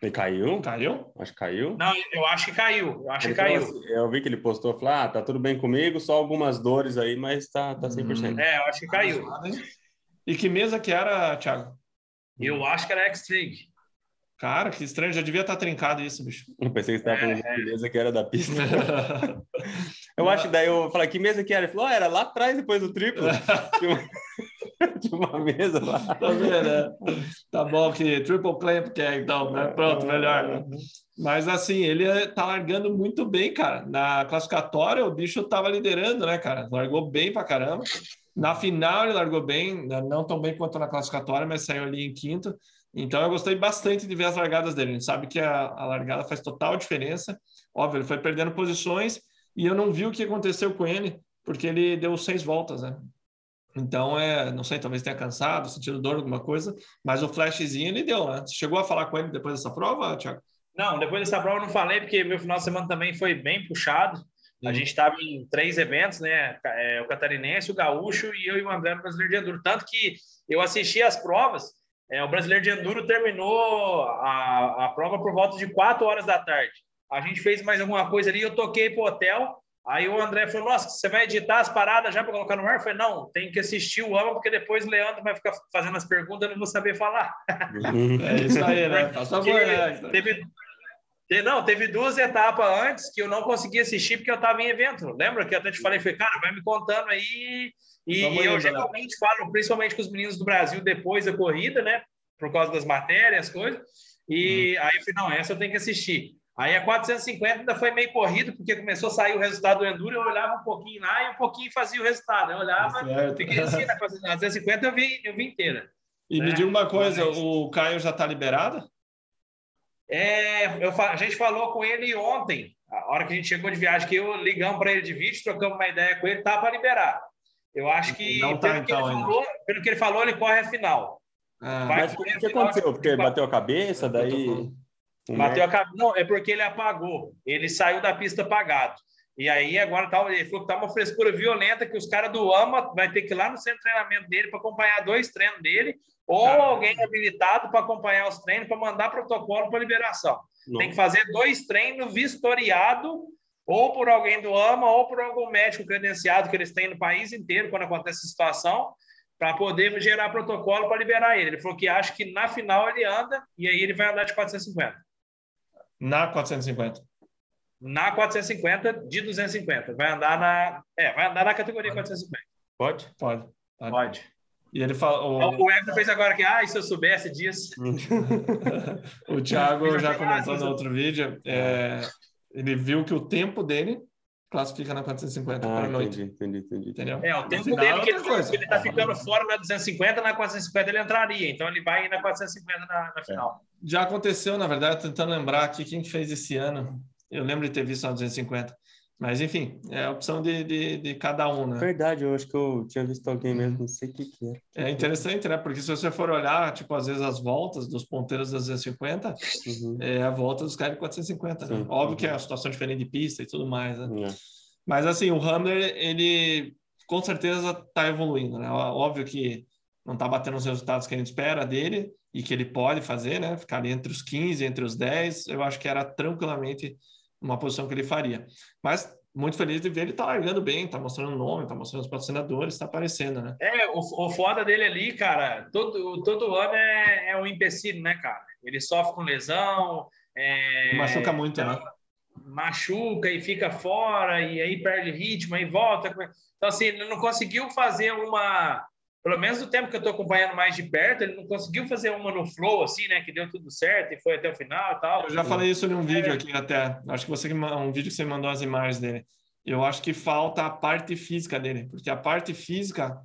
Ele caiu? Caiu? Acho que caiu. Não, eu acho que caiu. Eu acho Ele que caiu. assim- eu vi que ele postou, falou, ah, tá tudo bem comigo, só algumas dores aí, mas tá, tá 100%. É, eu acho que caiu. E que mesa que era, Thiago? Eu acho que era X-Trig. Cara, que estranho, já devia estar trincado isso, bicho. Eu pensei que você estava É, de mesa que era da pista. Eu acho que daí eu falei, que mesa que era? Ele falou, ah, era lá atrás, depois do triplo. Tinha uma, mesa lá. Tá vendo, né? Tá bom que triple clamp que é, então, né? Pronto, melhor. né? Mas assim, ele tá largando muito bem, cara. Na classificatória, o bicho tava liderando, né, cara? Largou bem pra caramba. Na final, ele largou bem, né? não tão bem quanto na classificatória, mas saiu ali em quinto. Então, eu gostei bastante de ver as largadas dele. A gente sabe que a, a largada faz total diferença. Óbvio, ele foi perdendo posições e eu não vi o que aconteceu com ele, porque ele deu seis voltas, né? Então, é, não sei, talvez tenha cansado, sentido dor, alguma coisa, mas o flashzinho ele deu, né? Você chegou a falar com ele depois dessa prova, Thiago? Não, depois dessa prova eu não falei, porque meu final de semana também foi bem puxado. A Uhum. gente estava em três eventos, né? É, o catarinense, o gaúcho e eu e o André no Brasileiro de Enduro. Tanto que eu assisti as provas, é, o Brasileiro de Enduro terminou a, a prova por volta de quatro horas da tarde. A gente fez mais alguma coisa ali, eu toquei pro hotel. Aí o André falou: Nossa, você vai editar as paradas já para colocar no ar? Eu falei: Não, tem que assistir o AMA, porque depois o Leandro vai ficar fazendo as perguntas, eu não vou saber falar. É isso aí, né? Faz favor, né? Teve, te- não, teve duas etapas antes que eu não consegui assistir porque eu estava em evento. Lembra que eu até te falei, foi, cara, vai me contando aí. E Vamos eu indo, né? geralmente falo, principalmente com os meninos do Brasil depois da corrida, né? Por causa das matérias, coisas. E Uhum. aí eu falei, não, essa eu tenho que assistir. Aí a 450 ainda foi meio corrido, porque começou a sair o resultado do Enduro, eu olhava um pouquinho lá e um pouquinho fazia o resultado. Eu olhava, Certo. fiquei assim, na 450 eu vi, eu vi inteira. E me É, diga uma coisa, mas- o Caio já tá liberado? É, eu, a gente falou com ele ontem, a hora que a gente chegou de viagem, que eu ligamos para ele de vídeo, trocamos uma ideia com ele, tá para liberar. Eu acho que, Não tá, pelo, que então, ele ainda. falou, pelo que ele falou, ele corre a final. Ah, Mas o que aconteceu? Porque ele bateu a cabeça, daí... um Bateu a cabeça. Não, é porque ele apagou. Ele saiu da pista apagado. E aí agora tá, ele falou que tá uma frescura violenta que os caras do AMA vai ter que ir lá no centro de treinamento dele para acompanhar dois treinos dele, ou alguém habilitado para acompanhar os treinos, para mandar protocolo para liberação. Não. Tem que fazer dois treinos vistoriado ou por alguém do AMA ou por algum médico credenciado que eles têm no país inteiro quando acontece essa situação, para poder gerar protocolo para liberar ele. Ele falou que acha que na final ele anda e aí ele vai andar de 450. Na 450. Na 450 de 250. Vai andar na. É, vai andar na categoria 450. Pode? Pode. pode. Pode. E ele falou. O Everton fez agora que, ah, se eu soubesse disso. O Thiago já comentou no outro vídeo. é, ele viu que o tempo dele classifica na 450 Ah, para a noite. entendi, entendi, entendi. Entendeu? É, o tempo final dele é que ele, coisa. ele tá ficando fora na 250, na 450 ele entraria. Então ele vai na 450 na, na final. Já aconteceu, na verdade, tentando lembrar aqui quem fez esse ano. Eu lembro de ter visto na 250. Mas, enfim, é a opção de, de, de cada um, né? Verdade, eu acho que eu tinha visto alguém mesmo, não sei o que que era. É interessante, né? Porque se você for olhar, tipo, às vezes as voltas dos ponteiros das 250, Uhum. é a volta dos caras de 450, né? Sim. Óbvio que é uma situação diferente de pista e tudo mais, né? É. Mas, assim, o Hamler, ele com certeza está evoluindo, né? Óbvio que não está batendo os resultados que a gente espera dele e que ele pode fazer, né? Ficar ali entre os 15, entre os 10, eu acho que era tranquilamente uma posição que ele faria. Mas muito feliz de ver ele tá largando bem, tá mostrando o nome, tá mostrando os patrocinadores, tá aparecendo, né? É, o, o foda dele ali, cara, todo, todo ano é, é um empecilho, né, cara? Ele sofre com lesão. É, Machuca muito, né? machuca e fica fora, e aí perde ritmo, aí volta. Então, assim, ele não conseguiu fazer uma. Pelo menos no tempo que eu estou acompanhando mais de perto, ele não conseguiu fazer uma no flow, assim, né? Que deu tudo certo e foi até o final e tal. Eu já falei isso em um vídeo aqui até. Acho que você um vídeo que você mandou as imagens dele. Eu acho que falta a parte física dele, porque a parte física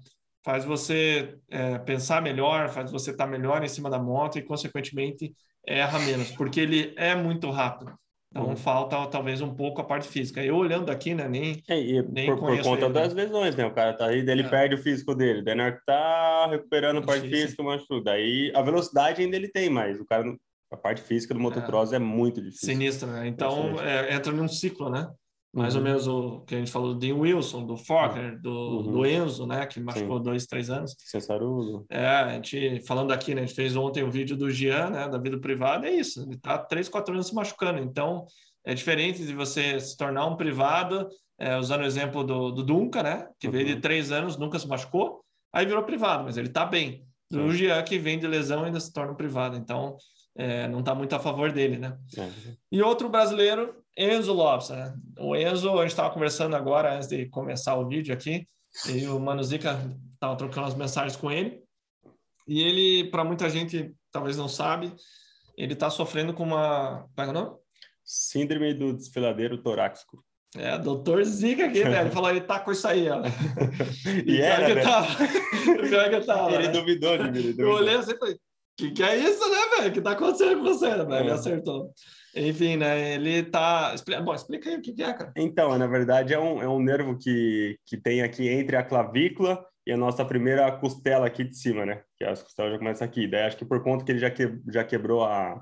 faz você é, pensar melhor, faz você estar melhor em cima da moto e, consequentemente, erra menos, porque ele é muito rápido. Então, Uhum. falta talvez um pouco a parte física. Eu olhando aqui, né, nem É, e Nem por, por conta ele, das lesões, né? O cara tá aí, ele É. perde o físico dele. Daí na tá recuperando a parte física, machuca. Daí a velocidade ainda ele tem, mas o cara, a parte física do motocross é, muito difícil. sinistro, né? Então, é, entra num ciclo, né? Mais Uhum. ou menos o que a gente falou do Dean Wilson, do Faulkner, do, Uhum. do Enzo, né? Que machucou dois, três anos. Sensarulo. É, a gente falando aqui, né? A gente fez ontem o vídeo do Gian, né? Da vida privada, é isso. Ele tá três, quatro anos se machucando. Então, é diferente de você se tornar um privado, é, usando o exemplo do, do Dunca, né? Que veio de Uhum. três anos, nunca se machucou, aí virou privado, mas ele tá bem. Sim. Gian, que vem de lesão, ainda se torna um privado. Então, é, não está muito a favor dele, né? É. E outro brasileiro, Enzo Lopes, né? O Enzo, a gente estava conversando agora, antes de começar o vídeo aqui, e o Mano Zica estava trocando as mensagens com ele, e ele, para muita gente, talvez não sabe, ele está sofrendo com uma... Como é o nome? Síndrome do desfiladeiro torácico. É, doutor Zica aqui, né? Ele falou, ele tá com isso aí, ó. E era, que né? tava. Pior que tava. Ele né? duvidou de mim. ele Eu duvidou. olhei assim e falei, que que é isso, né, velho? O que tá acontecendo com você? Ele É. acertou. Enfim, né? Ele tá. Bom, explica aí o que, é, cara. Então, na verdade, é um, é um nervo que, que tem aqui entre a clavícula e a nossa primeira costela aqui de cima, né? Que as costelas já começam aqui. Daí acho que por conta que ele já, que, já quebrou a,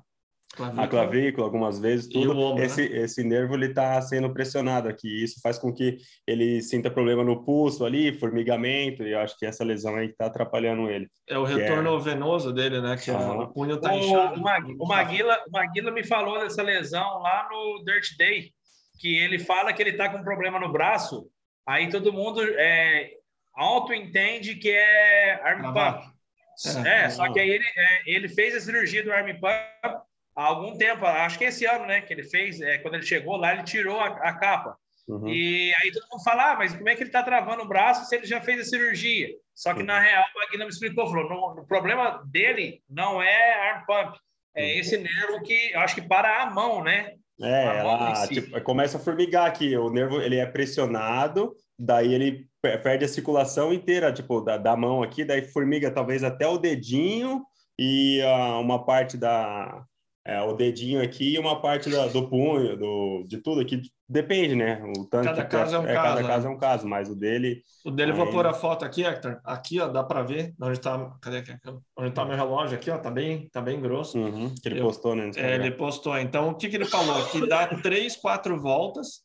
a clavícula algumas vezes, E tudo, o ombro, né? esse, esse nervo ele está sendo pressionado aqui. Isso faz com que ele sinta problema no pulso ali, formigamento, e eu acho que essa lesão aí está atrapalhando ele. É o retorno venoso dele, né? Que é- o punho tá O, inchado. o, Mag- o Maguila, o Maguila me falou dessa lesão lá no Dirt Day, que ele fala que ele tá com problema no braço, aí todo mundo é, auto-entende que é arm pump. É. É, só que aí ele, é, ele fez a cirurgia do arm pump há algum tempo, acho que esse ano, né, que ele fez, é, quando ele chegou lá, ele tirou a, a capa. Uhum. E aí todo mundo fala, ah, mas como é que ele tá travando o braço se ele já fez a cirurgia? Só que na real, o Maguila me explicou, falou, "Não, o problema dele não é arm pump, é esse nervo que eu acho que para a mão, né? É, ela si. tipo, começa a formigar aqui. O nervo ele é pressionado, daí ele per- perde a circulação inteira, tipo, da, da mão aqui, daí formiga talvez até o dedinho e ah, uma parte da. É, o dedinho aqui e uma parte da- do punho, do, de tudo aqui. Depende, né? O tanto Cada que- caso é um Cada caso, né? caso é um caso, mas o dele. O dele, eu vou Aí. pôr a foto aqui, Hector. Aqui, ó, dá para ver onde tá. Cadê aqui? Onde tá meu relógio aqui, ó. Tá bem, tá bem grosso. Uhum, que ele Eu- postou, né? É, ele postou. Então, o que, que ele falou? Que dá três, quatro voltas,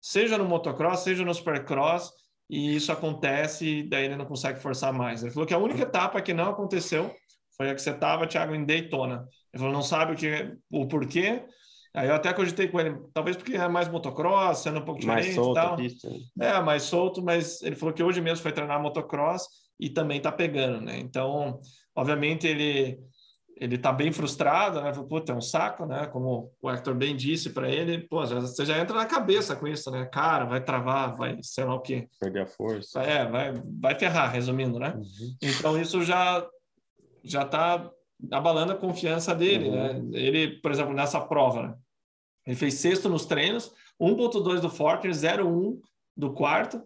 seja no motocross, seja no supercross, e isso acontece, e daí ele não consegue forçar mais. Ele falou que a única etapa que não aconteceu foi a que você estava, Thiago, em Daytona. Ele falou, não sabe o, que, o porquê. Aí eu até cogitei com ele, talvez porque é mais motocross, sendo um pouco diferente mais e solto tal. a pista. né? É, mais solto, mas ele falou que hoje mesmo foi treinar motocross e também tá pegando, né? Então, obviamente, ele ele tá bem frustrado, né? Falou, Puta, é um saco, né? Como o Hector bem disse para ele, pô, já- você já entra na cabeça com isso, né? Cara, vai travar, vai sei lá o quê. Perder a força. É, vai, vai ferrar, resumindo, né? Uhum. Então isso já já tá abalando a confiança dele, Uhum. né? Ele, por exemplo, nessa prova, né? ele fez sexto nos treinos, 1.2 do Forker, 0.1 do quarto.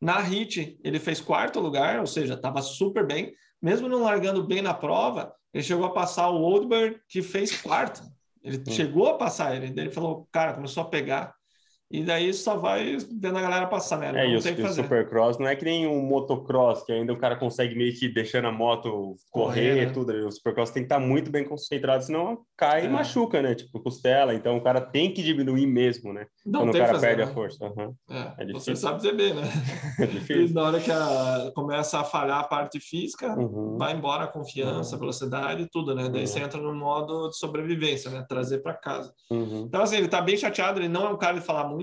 Na HIT, ele fez quarto lugar, ou seja, estava super bem. Mesmo não largando bem na prova, ele chegou a passar o Oldberg, que fez quarto. Ele Hum. chegou a passar ele. Daí ele falou, cara, começou a pegar. E daí só vai vendo a galera passar, né? É, e não tem o que e o fazer. Supercross não é que nem um motocross, que ainda o cara consegue meio que deixando a moto correr, Correr, né? tudo. O Supercross tem que estar muito bem concentrado, senão cai É. e machuca, né? Tipo, costela. Então o cara tem que diminuir mesmo, né? Não Quando o cara fazer, perde né? a força. Aham. É, É você sabe dizer bem, né? É E difícil. na hora que a- começa a falhar a parte física, Uhum. vai embora a confiança, a velocidade e tudo, né? Daí Uhum. você entra no modo de sobrevivência, né? Trazer para casa. Uhum. Então, assim, ele tá bem chateado, ele não é um cara de falar muito,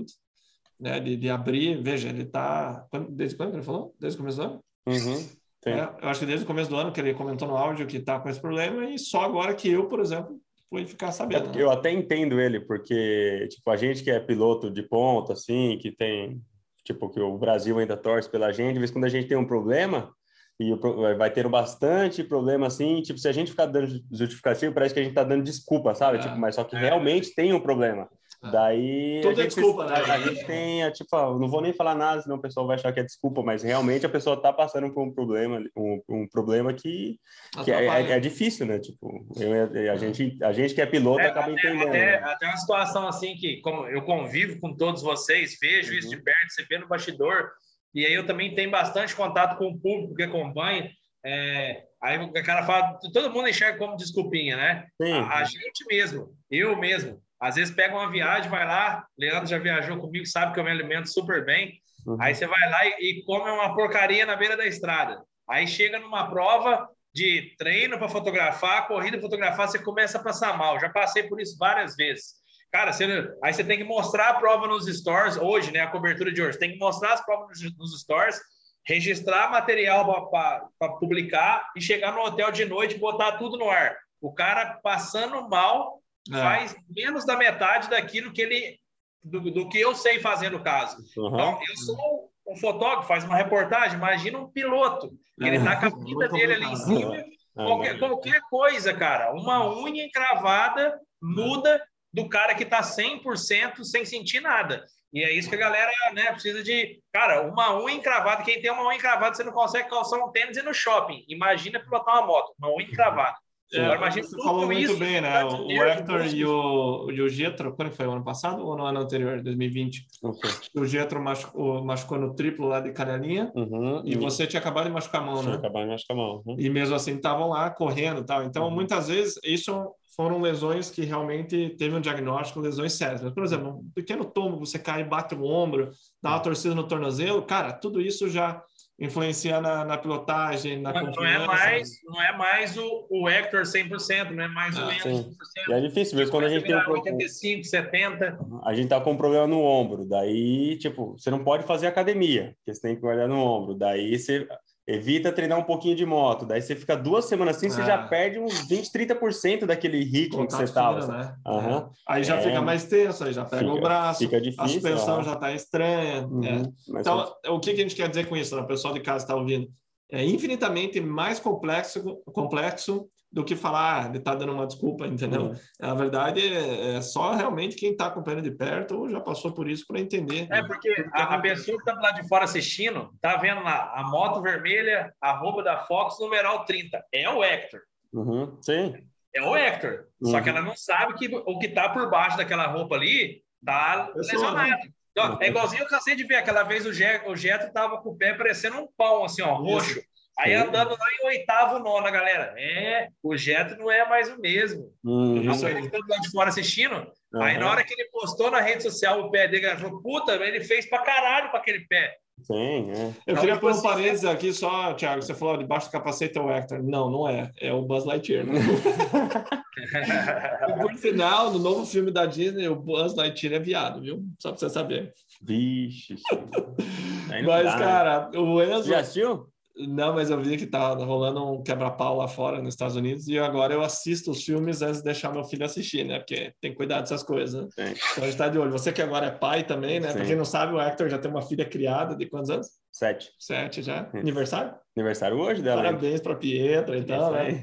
né? De, de abrir, veja, ele tá. quando- Desde quando ele falou? Desde o começo do ano? Uhum. É, eu acho que desde o começo do ano que ele comentou no áudio que tá com esse problema, e só agora que eu, por exemplo, fui ficar É sabendo. porque né? eu até entendo ele, porque, tipo, a gente que é piloto de ponta, assim, que tem, tipo, que o Brasil ainda torce pela gente, de vez quando a gente tem um problema, e vai tendo bastante problema, assim, tipo, se a gente ficar dando justificativo, parece que a gente tá dando desculpa, sabe? É. Tipo, mas só que É. realmente tem um problema. É. Daí Tudo a é gente, desculpa, né? a, gente tem, a, tipo, eu não vou nem falar nada, senão o pessoal vai achar que é desculpa, mas realmente a pessoa tá passando por um problema, um, um problema que, que é, é- é difícil, né? Tipo, eu, a, gente, a gente que é piloto É, acaba entendendo. Até, né? até uma situação assim que, como eu convivo com todos vocês, vejo isso Uhum. de perto, você vê no bastidor, e aí eu também tenho bastante contato com o público que acompanha. é, aí o cara fala, todo mundo enxerga como desculpinha, né? Sim. A, a gente mesmo, eu mesmo, às vezes pega uma viagem, vai lá, Leandro já viajou comigo, sabe que eu me alimento super bem. Uhum. Aí você vai lá e, e come uma porcaria na beira da estrada. Aí chega numa prova de treino para fotografar, corrida para fotografar, você começa a passar mal. Já passei por isso várias vezes. Cara, você, aí você tem que mostrar a prova nos stores, hoje, né? A cobertura de hoje, tem que mostrar as provas nos, nos stores, registrar material para publicar e chegar no hotel de noite e botar tudo no ar. o cara passando mal É. faz menos da metade daquilo que ele do, do que eu sei fazer no caso. Uhum. Então, eu sou um fotógrafo, faz uma reportagem, imagina um piloto. Ele É, tá com a vida dele ali em cima, qualquer, mas- qualquer coisa, cara. Uma unha encravada muda do cara que tá 100% sem sentir nada. E é isso que a galera né, precisa de. Cara, uma unha encravada, quem tem uma unha encravada, você não consegue calçar um tênis e no shopping. Imagina pilotar uma moto, uma unha encravada. É, você falou muito isso, bem, né? de O, o nervo, Hector e o, e o Getro, quando foi? O ano passado ou no ano anterior, 2020? Ok. O Getro machucou, machucou no triplo lá de canelinha Uhum. e você tinha acabado de machucar a mão, né? Acabar de machucar a mão. Uhum. E mesmo assim estavam lá correndo e tal. Então, Uhum. muitas vezes, isso foram lesões que realmente teve um diagnóstico, lesões sérias. Mas, por exemplo, um pequeno tombo, você cai, bate o ombro, dá uma torcida no tornozelo, cara, tudo isso já influencia na, na pilotagem, na Não, não é mais, não é mais o, o Hector 100%, não é mais Ah, o Enzo sim. 100%. E é difícil, mesmo quando a gente tem um, pro- 85, 70. a gente tá com um problema no ombro, daí, tipo, você não pode fazer academia, porque você tem que guardar no ombro, daí você evita treinar um pouquinho de moto, daí você fica duas semanas assim, você Ah. já perde uns 20, 30% daquele ritmo que você tava. fino, né? Aham. Aí já É. fica mais tenso, aí já pega Fica- o braço, Fica a difícil. suspensão ó. já está estranha. Uhum. é. Mas Então, o que que a gente quer dizer com isso, né? O pessoal de casa está ouvindo? É infinitamente mais complexo, complexo do que falar, ah, ele está dando uma desculpa, entendeu? Uhum. Na verdade, é, é só realmente quem está acompanhando de perto ou já passou por isso para entender. É porque a, a pessoa que está lá de fora assistindo tá vendo lá a moto vermelha, a roupa da Fox, numeral 30. É o Hector. Uhum. Sim. É o Hector. Só Uhum. que ela não sabe que o que tá por baixo daquela roupa ali tá Pessoa, lesionado. Então, Uhum. é igualzinho eu cansei de ver. Aquela vez o, Je, o Jeto tava com o pé parecendo um pão, assim, ó, roxo. Aí Sim. andando lá em oitavo nono, galera. É, o Jeto não é mais o mesmo. Uhum. Isso Então, aí. ele ficou lá de fora assistindo. Aí, Aham. na hora que ele postou na rede social o pé dele, ele falou: Puta, ele fez pra caralho pra aquele pé. Sim, é. Eu Então, queria tipo pôr um assim, parênteses aqui só, Thiago, você falou debaixo do capacete é o Hector. Não, não é. É o Buzz Lightyear. né? E, Por sinal, no novo filme da Disney, o Buzz Lightyear é viado, viu? Só pra você saber. Vixe. Aí Mas, dá, né? cara, o Enzo... Já assistiu? Não, mas eu vi que tá rolando um quebra-pau lá fora nos Estados Unidos e agora eu assisto os filmes antes de deixar meu filho assistir, né? Porque tem que cuidar dessas coisas, né? Então a gente tá de olho. Você que agora é pai também, né? Pra Sim. quem não sabe, o Hector já tem uma filha criada de quantos anos? Sete. Sete já. Sim. Aniversário? Aniversário hoje dela. Parabéns para Pietra, então, né?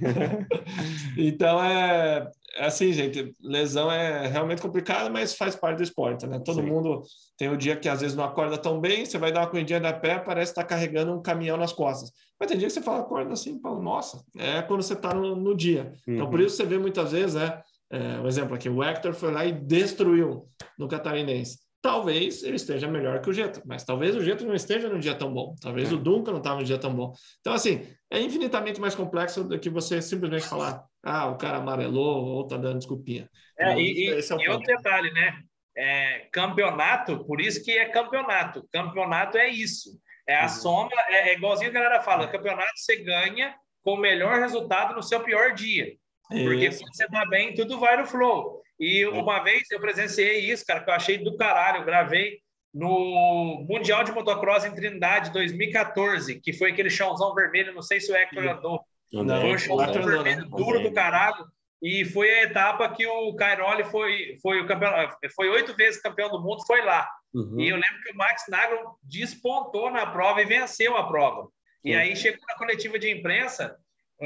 Então é assim, gente, lesão é realmente complicada, mas faz parte do esporte, né? Todo Sim. mundo tem o dia que às vezes não acorda tão bem, você vai dar uma corridinha da pé, parece estar carregando um caminhão nas costas. Mas tem dia que você fala, acorda assim, fala, nossa, é quando você está no, no dia. Então, Uhum. por isso você vê muitas vezes, né? É, um exemplo aqui, o Hector foi lá e destruiu no Catarinense. Talvez ele esteja melhor que o Jeto, mas talvez o Jeto não esteja no dia tão bom. Talvez É. o Duncan não estava no dia tão bom. Então, assim, é infinitamente mais complexo do que você simplesmente falar, ah, o cara amarelou ou tá dando desculpinha. É, Então, e, esse é o e outro detalhe, né? É, campeonato, por isso que é campeonato. Campeonato é isso. É a Uhum. soma, é, é igualzinho a galera fala: campeonato você ganha com o melhor resultado no seu pior dia. Porque Isso. quando você tá bem, tudo vai no flow. E uma vez eu presenciei isso, cara, que eu achei do caralho. Eu gravei no Mundial de Motocross em Trindade 2014, que foi aquele chãozão vermelho. Não sei se o Hector andou. Não, Foi um chãozão andou, vermelho né? duro do caralho. E foi a etapa que o Cairoli foi, foi o campeão, foi oito vezes campeão do mundo, foi lá. Uhum. E eu lembro que o Max Nagel despontou na prova e venceu a prova. E aí chegou na coletiva de imprensa,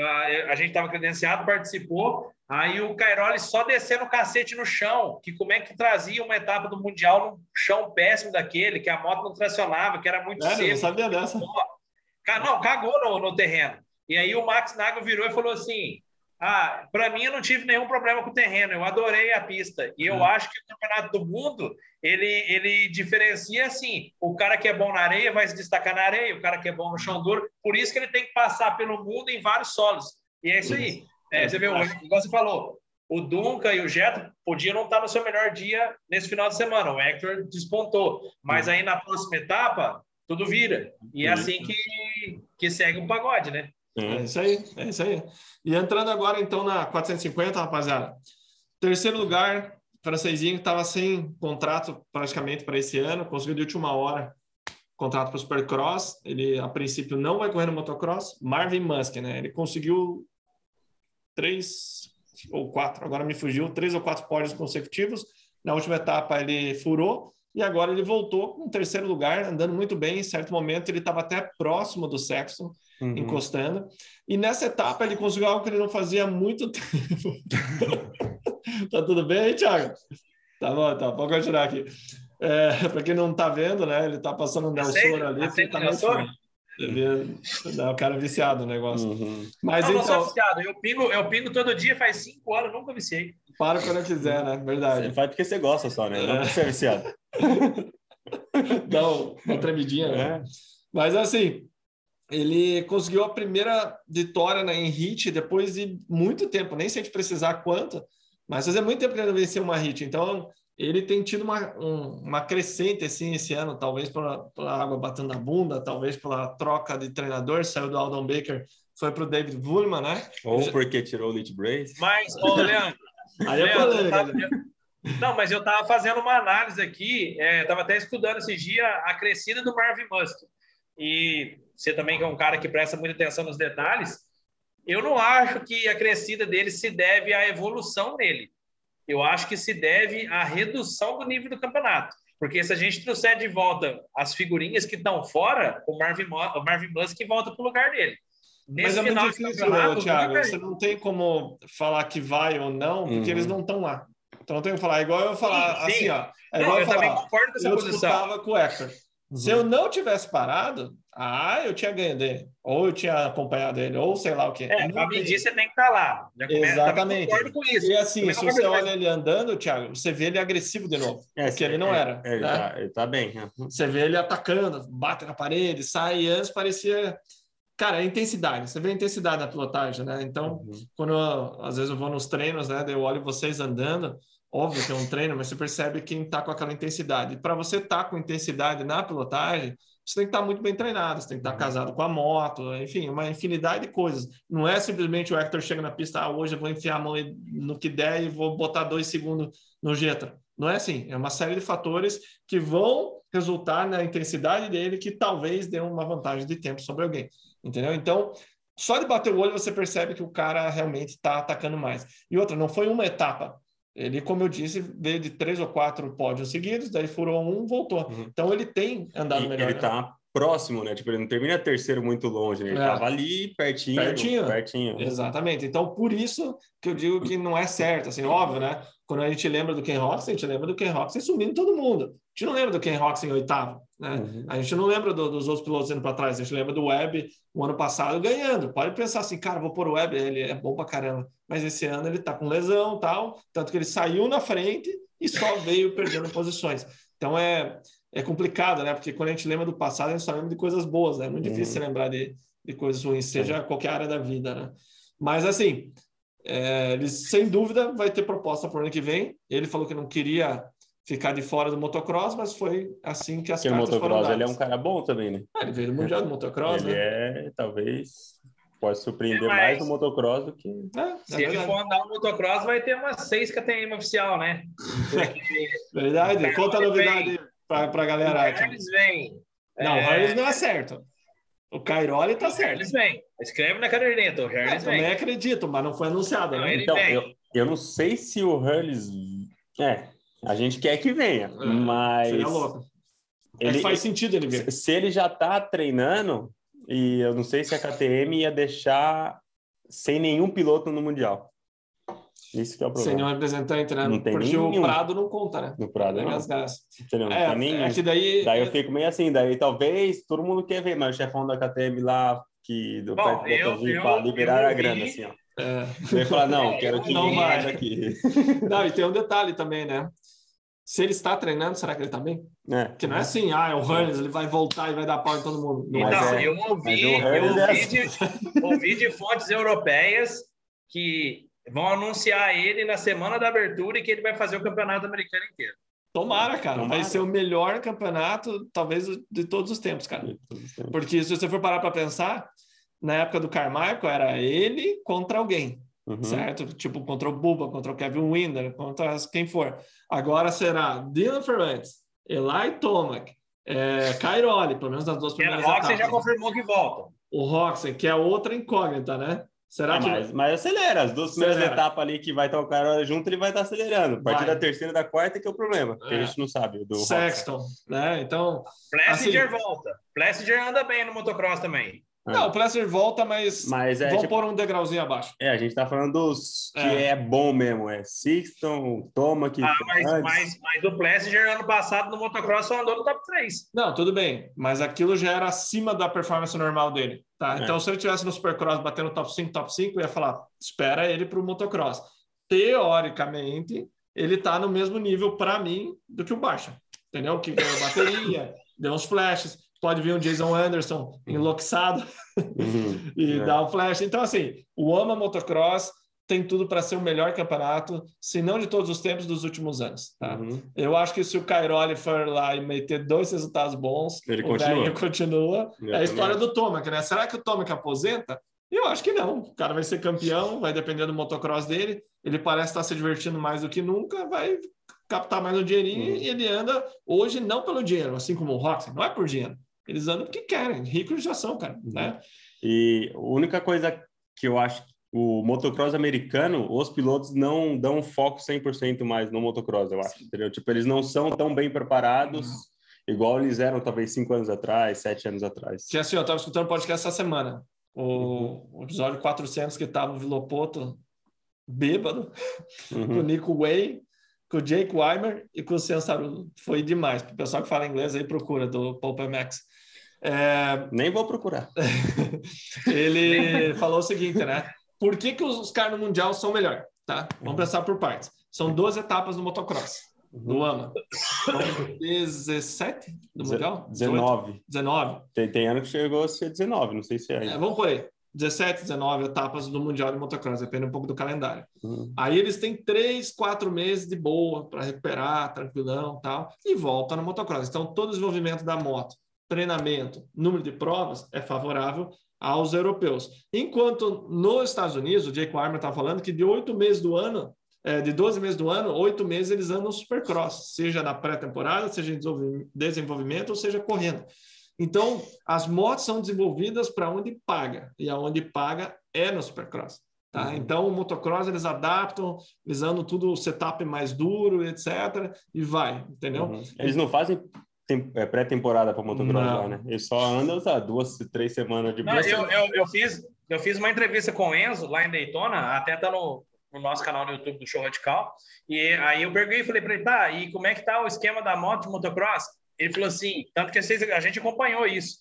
a gente estava credenciado, participou, aí o Cairoli só descendo o cacete no chão, que como é que trazia uma etapa do Mundial num chão péssimo daquele, que a moto não tracionava, que era muito É, eu não seco. sabia dessa. Não, cagou no, no terreno. E aí o Max Nagel virou e falou assim: Ah, para mim eu não tive nenhum problema com o terreno, eu adorei a pista. E eu Hum. acho que o campeonato do mundo ele, ele diferencia assim: o cara que é bom na areia vai se destacar na areia, o cara que é bom no chão duro. Por isso que ele tem que passar pelo mundo em vários solos. E é isso aí. É, você vê, o- igual você falou, o Duncan e o Jeto podiam não estar no seu melhor dia nesse final de semana. O Hector despontou. Mas aí na próxima etapa, tudo vira. E é assim que, que segue o pagode, né? É isso aí, é isso aí. E entrando agora, então, na 450, rapaziada. Terceiro lugar, francesinho, estava sem contrato praticamente para esse ano, conseguiu de última hora contrato para o Supercross. Ele, a princípio, não vai correr no motocross. Marvin Musk, né? Ele conseguiu três, ou quatro, agora me fugiu, três ou quatro pódios consecutivos. Na última etapa ele furou e agora ele voltou com terceiro lugar, andando muito bem. Em certo momento ele estava até próximo do Sexton, Uhum. encostando. E nessa etapa ele conseguiu algo que ele não fazia há muito tempo. tá tudo bem Thiago? Tá bom, tá. Vou continuar aqui. É, Para quem não tá vendo, né? Ele tá passando um Nelson Aceita? ali. Aceita tá o Nelson? Ele dá o cara viciado no negócio. Uhum. Mas Não, não sou então, viciado. Eu pingo, eu pingo todo dia, faz cinco anos, nunca viciei. para quando quiser, né? Você Verdade. faz porque você gosta só, né? Não É. porque você é viciado. Dá um- uma tremidinha, né? É. Mas assim, ele conseguiu a primeira vitória em hit depois de muito tempo, nem sei te precisar quanto, mas fazia muito tempo que ele não vencia uma hit. Então, ele tem tido uma, um- uma crescente assim esse ano, talvez pela, pela água batendo na bunda, talvez pela troca de treinador, saiu do Aldon Baker, foi para o David Woolman, né? Ou porque tirou o Lit Brace. Mas, ô, Leandro, Aí é Leandro, eu tava- né? eu- Não, mas eu estava fazendo uma análise aqui, estava até estudando esses dias a crescida do Marvin Musk. E você também que é um cara que presta muita atenção nos detalhes, eu não acho que a crescida dele se deve à evolução dele. Eu acho que se deve à redução do nível do campeonato. Porque se a gente trouxer de volta as figurinhas que estão fora, o Marvin, Mo- o Marvin Musk volta para o lugar dele. Mas é final muito de difícil, Thiago. nunca- Você não tem como falar que vai ou não, porque Uhum. eles não estão lá. Então não tem como falar. É igual eu falar Sim, sim. assim, ó. É Não, igual eu eu também falar. concordo com essa eu posição. disputava com o Hector. Se Uhum. eu não tivesse parado, ah, eu tinha ganho dele. Ou eu tinha acompanhado ele, ou sei lá o quê. É, Não pra tem. medir, você tem que estar lá. Já começa- Exatamente. Concordo com isso. E assim, se você olha ele andando, Thiago, você vê ele agressivo de novo. É, Porque ele não é, era, é, ele, né? tá, ele tá bem. né? Você vê ele atacando, bate na parede, sai. E antes parecia. Cara, a intensidade. Você vê a intensidade na pilotagem, né? Então, Uhum. quando eu- às vezes eu vou nos treinos, né? Eu olho vocês andando, óbvio que é um treino, mas você percebe quem está com aquela intensidade. Para você estar com intensidade na pilotagem, você tem que estar muito bem treinado, você tem que estar casado com a moto, enfim, uma infinidade de coisas. Não é simplesmente o Hector chega na pista, ah, hoje eu vou enfiar a mão no que der e vou botar dois segundos no Jetra. Não é assim, é uma série de fatores que vão resultar na intensidade dele que talvez dê uma vantagem de tempo sobre alguém, entendeu? Então, só de bater o olho você percebe que o cara realmente está atacando mais. E outra, não foi uma etapa. Ele, como eu disse, veio de três ou quatro pódios seguidos, daí furou um, voltou. Uhum. Então ele tem andado E melhor. ele né? tá próximo, né? Tipo, ele não termina terceiro muito longe, né? Ele É. tava ali pertinho. Pertinho. Pertinho. Exatamente. Então, por isso que eu digo que não é certo. Assim, óbvio, né? Quando a gente lembra do Ken Roxen, a gente lembra do Ken Roxen sumindo todo mundo. A gente não lembra do Ken Roxen em oitavo, né? Uhum. A gente não lembra do- dos outros pilotos indo para trás. A gente lembra do Webb o ano passado ganhando. Pode pensar assim, cara, vou pôr o Webb, ele é bom pra caramba. Mas esse ano ele tá com lesão tal, tanto que ele saiu na frente e só veio perdendo posições. Então é, é complicado, né? Porque quando a gente lembra do passado, a gente só lembra de coisas boas, né? É muito difícil Uhum. lembrar de, de coisas ruins, seja qualquer área da vida, né? Mas assim, é, ele sem dúvida vai ter proposta para o ano que vem. Ele falou que não queria ficar de fora do motocross, mas foi assim que as Porque cartas foram motocross dadas. ele é um cara bom também, né? Ah, ele veio do Mundial do Motocross, ele né? é, talvez, pode surpreender É, mas- mais no motocross do que. É, é Se ele for andar no motocross, vai ter umas seis KTM oficial, né? Porque Verdade. Conta a novidade para a o galera. Thiago. Harris vem. Não, o É, Harris não é certo. O Cairoli tá O certo. Harris vem. Escreve na caderneta, o É, Harris também vem. acredito, mas não foi anunciado. Não, né? Então, vem. eu, eu não sei se o Hurles. É, a gente quer que venha, mas. Seria louco. É Ele, que faz sentido ele vir. se ele já tá treinando, e eu não sei se a KTM ia deixar sem nenhum piloto no Mundial. Isso que é o Sem problema. nenhum representante, né? Não tem Porque o nenhum. Prado não conta, né? No Prado, não. as. Entendeu? Não É, tem nenhum. é que daí. Daí eu fico meio assim, daí talvez todo mundo quer ver, mas o chefão da KTM lá, que do Bom, do eu- eu- para liberar eu a grana, assim, ó. É. Ele fala, não, quero que Não vai. aqui. Não, e tem um detalhe também, né? Se ele está treinando, será que ele está bem? É. Porque não é assim, ah, é o Hannes, ele vai voltar e vai dar pau em todo mundo. Não Então, é é- eu ouvi, o eu é ouvi, de, ouvi de fontes europeias que vão anunciar ele na semana da abertura e que ele vai fazer o campeonato americano inteiro. Tomara, cara. Tomara. Vai ser o melhor campeonato, talvez, de todos os tempos, cara. Porque se você for parar para pensar, na época do Carmichael era ele contra alguém, Uhum. certo? Tipo, contra o Buba, contra o Kevin Winder, contra quem for. Agora será Dylan Ferrantes, Eli Tomac, é, Cairoli, pelo menos nas duas primeiras Roxen já confirmou que volta. O Roxen, que é outra incógnita, né? Será É, que mas, mas acelera. As duas primeiras Acelera. etapas ali que vai estar o cara junto, ele vai estar acelerando. A partir Vai. da terceira e da quarta que é o problema, que É. a gente não sabe. Do Robson. Sexton, né? Então, Plessinger Assim- volta. Plessinger anda bem no motocross também. Não, o Plesser volta, mas, Mas é, vão tipo, pôr um degrauzinho abaixo. é, a gente tá falando dos que É. é, bom mesmo. É Sixton, Toma, que Ah, mas, mas, mas o Plessinger ano passado no motocross só andou no top 3. Não, tudo bem, mas aquilo já era acima da performance normal dele, tá? É. Então, se ele tivesse no Supercross batendo top 5, top 5, eu ia falar, espera ele para o motocross. Teoricamente, ele tá no mesmo nível para mim do que o Baixa, entendeu? Que ganhou bateria, deu uns flashes, pode vir um Jason Anderson enlouquecido Uhum. e É. dar um flash. Então, assim, o AMA Motocross tem tudo para ser o melhor campeonato, se não de todos os tempos dos últimos anos, tá? Uhum. Eu acho que se o Cairoli for lá e meter dois resultados bons, Ele o continua. continua. Eu é a história do Tomac, né? Será que o Tomac aposenta? Eu acho que não. O cara vai ser campeão, vai depender do motocross dele. Ele parece estar se divertindo mais do que nunca, vai captar mais um dinheirinho Uhum. e ele anda hoje não pelo dinheiro, assim como o Roxy, não é por dinheiro. Eles andam porque querem, ricos já são, cara, Uhum. né? E a única coisa que eu acho o motocross americano, os pilotos não dão foco 100% mais no motocross, eu acho, entendeu? Tipo, eles não são tão bem preparados, igual eles eram talvez cinco anos atrás, sete anos atrás. Que assim, eu estava escutando o podcast essa semana. O, Uhum. episódio 400 que tava o Vilopoto bêbado, com o Uhum. Nico Way, com o Jake Weimer e com o Sensarulo. Foi demais. O pessoal que fala inglês aí procura do Pulp Max. É, Nem vou procurar. ele falou o seguinte, né? Por que, que os, caras no Mundial são melhor? Tá? Vamos Uhum. pensar por partes. São 12 etapas no motocross, do AMA. São 17 do Mundial? 19. 19. Tem, tem ano que chegou a ser 19, não sei se é. É, vamos por aí. 17, 19 etapas do Mundial de Motocross, depende um pouco do calendário. Uhum. Aí eles têm três, quatro meses de boa para recuperar, tranquilão tal, e volta no motocross. Então, todo o desenvolvimento da moto, treinamento, número de provas é favorável aos europeus. Enquanto nos Estados Unidos, o Jake Weimer está falando que de oito meses do ano, é, de 12 meses do ano, oito meses eles andam supercross, seja na pré-temporada, seja em desenvolvi- desenvolvimento, ou seja correndo. Então, as motos são desenvolvidas para onde paga, e aonde paga é no supercross. Tá? Uhum. Então, o motocross eles adaptam, eles andam tudo o setup mais duro, etc. E vai, entendeu? Uhum. Eles não fazem é, pré-temporada para motocross Não. lá, né? Eles só andam sabe, duas, três semanas de Não, eu, eu, eu, fiz, eu fiz uma entrevista com o Enzo lá em Daytona, até tá no, no nosso canal no YouTube do Show Radical. E aí eu perguntei, falei para ele, tá, e como é que tá o esquema da moto de motocross? Ele falou assim, tanto que vocês, a gente acompanhou isso.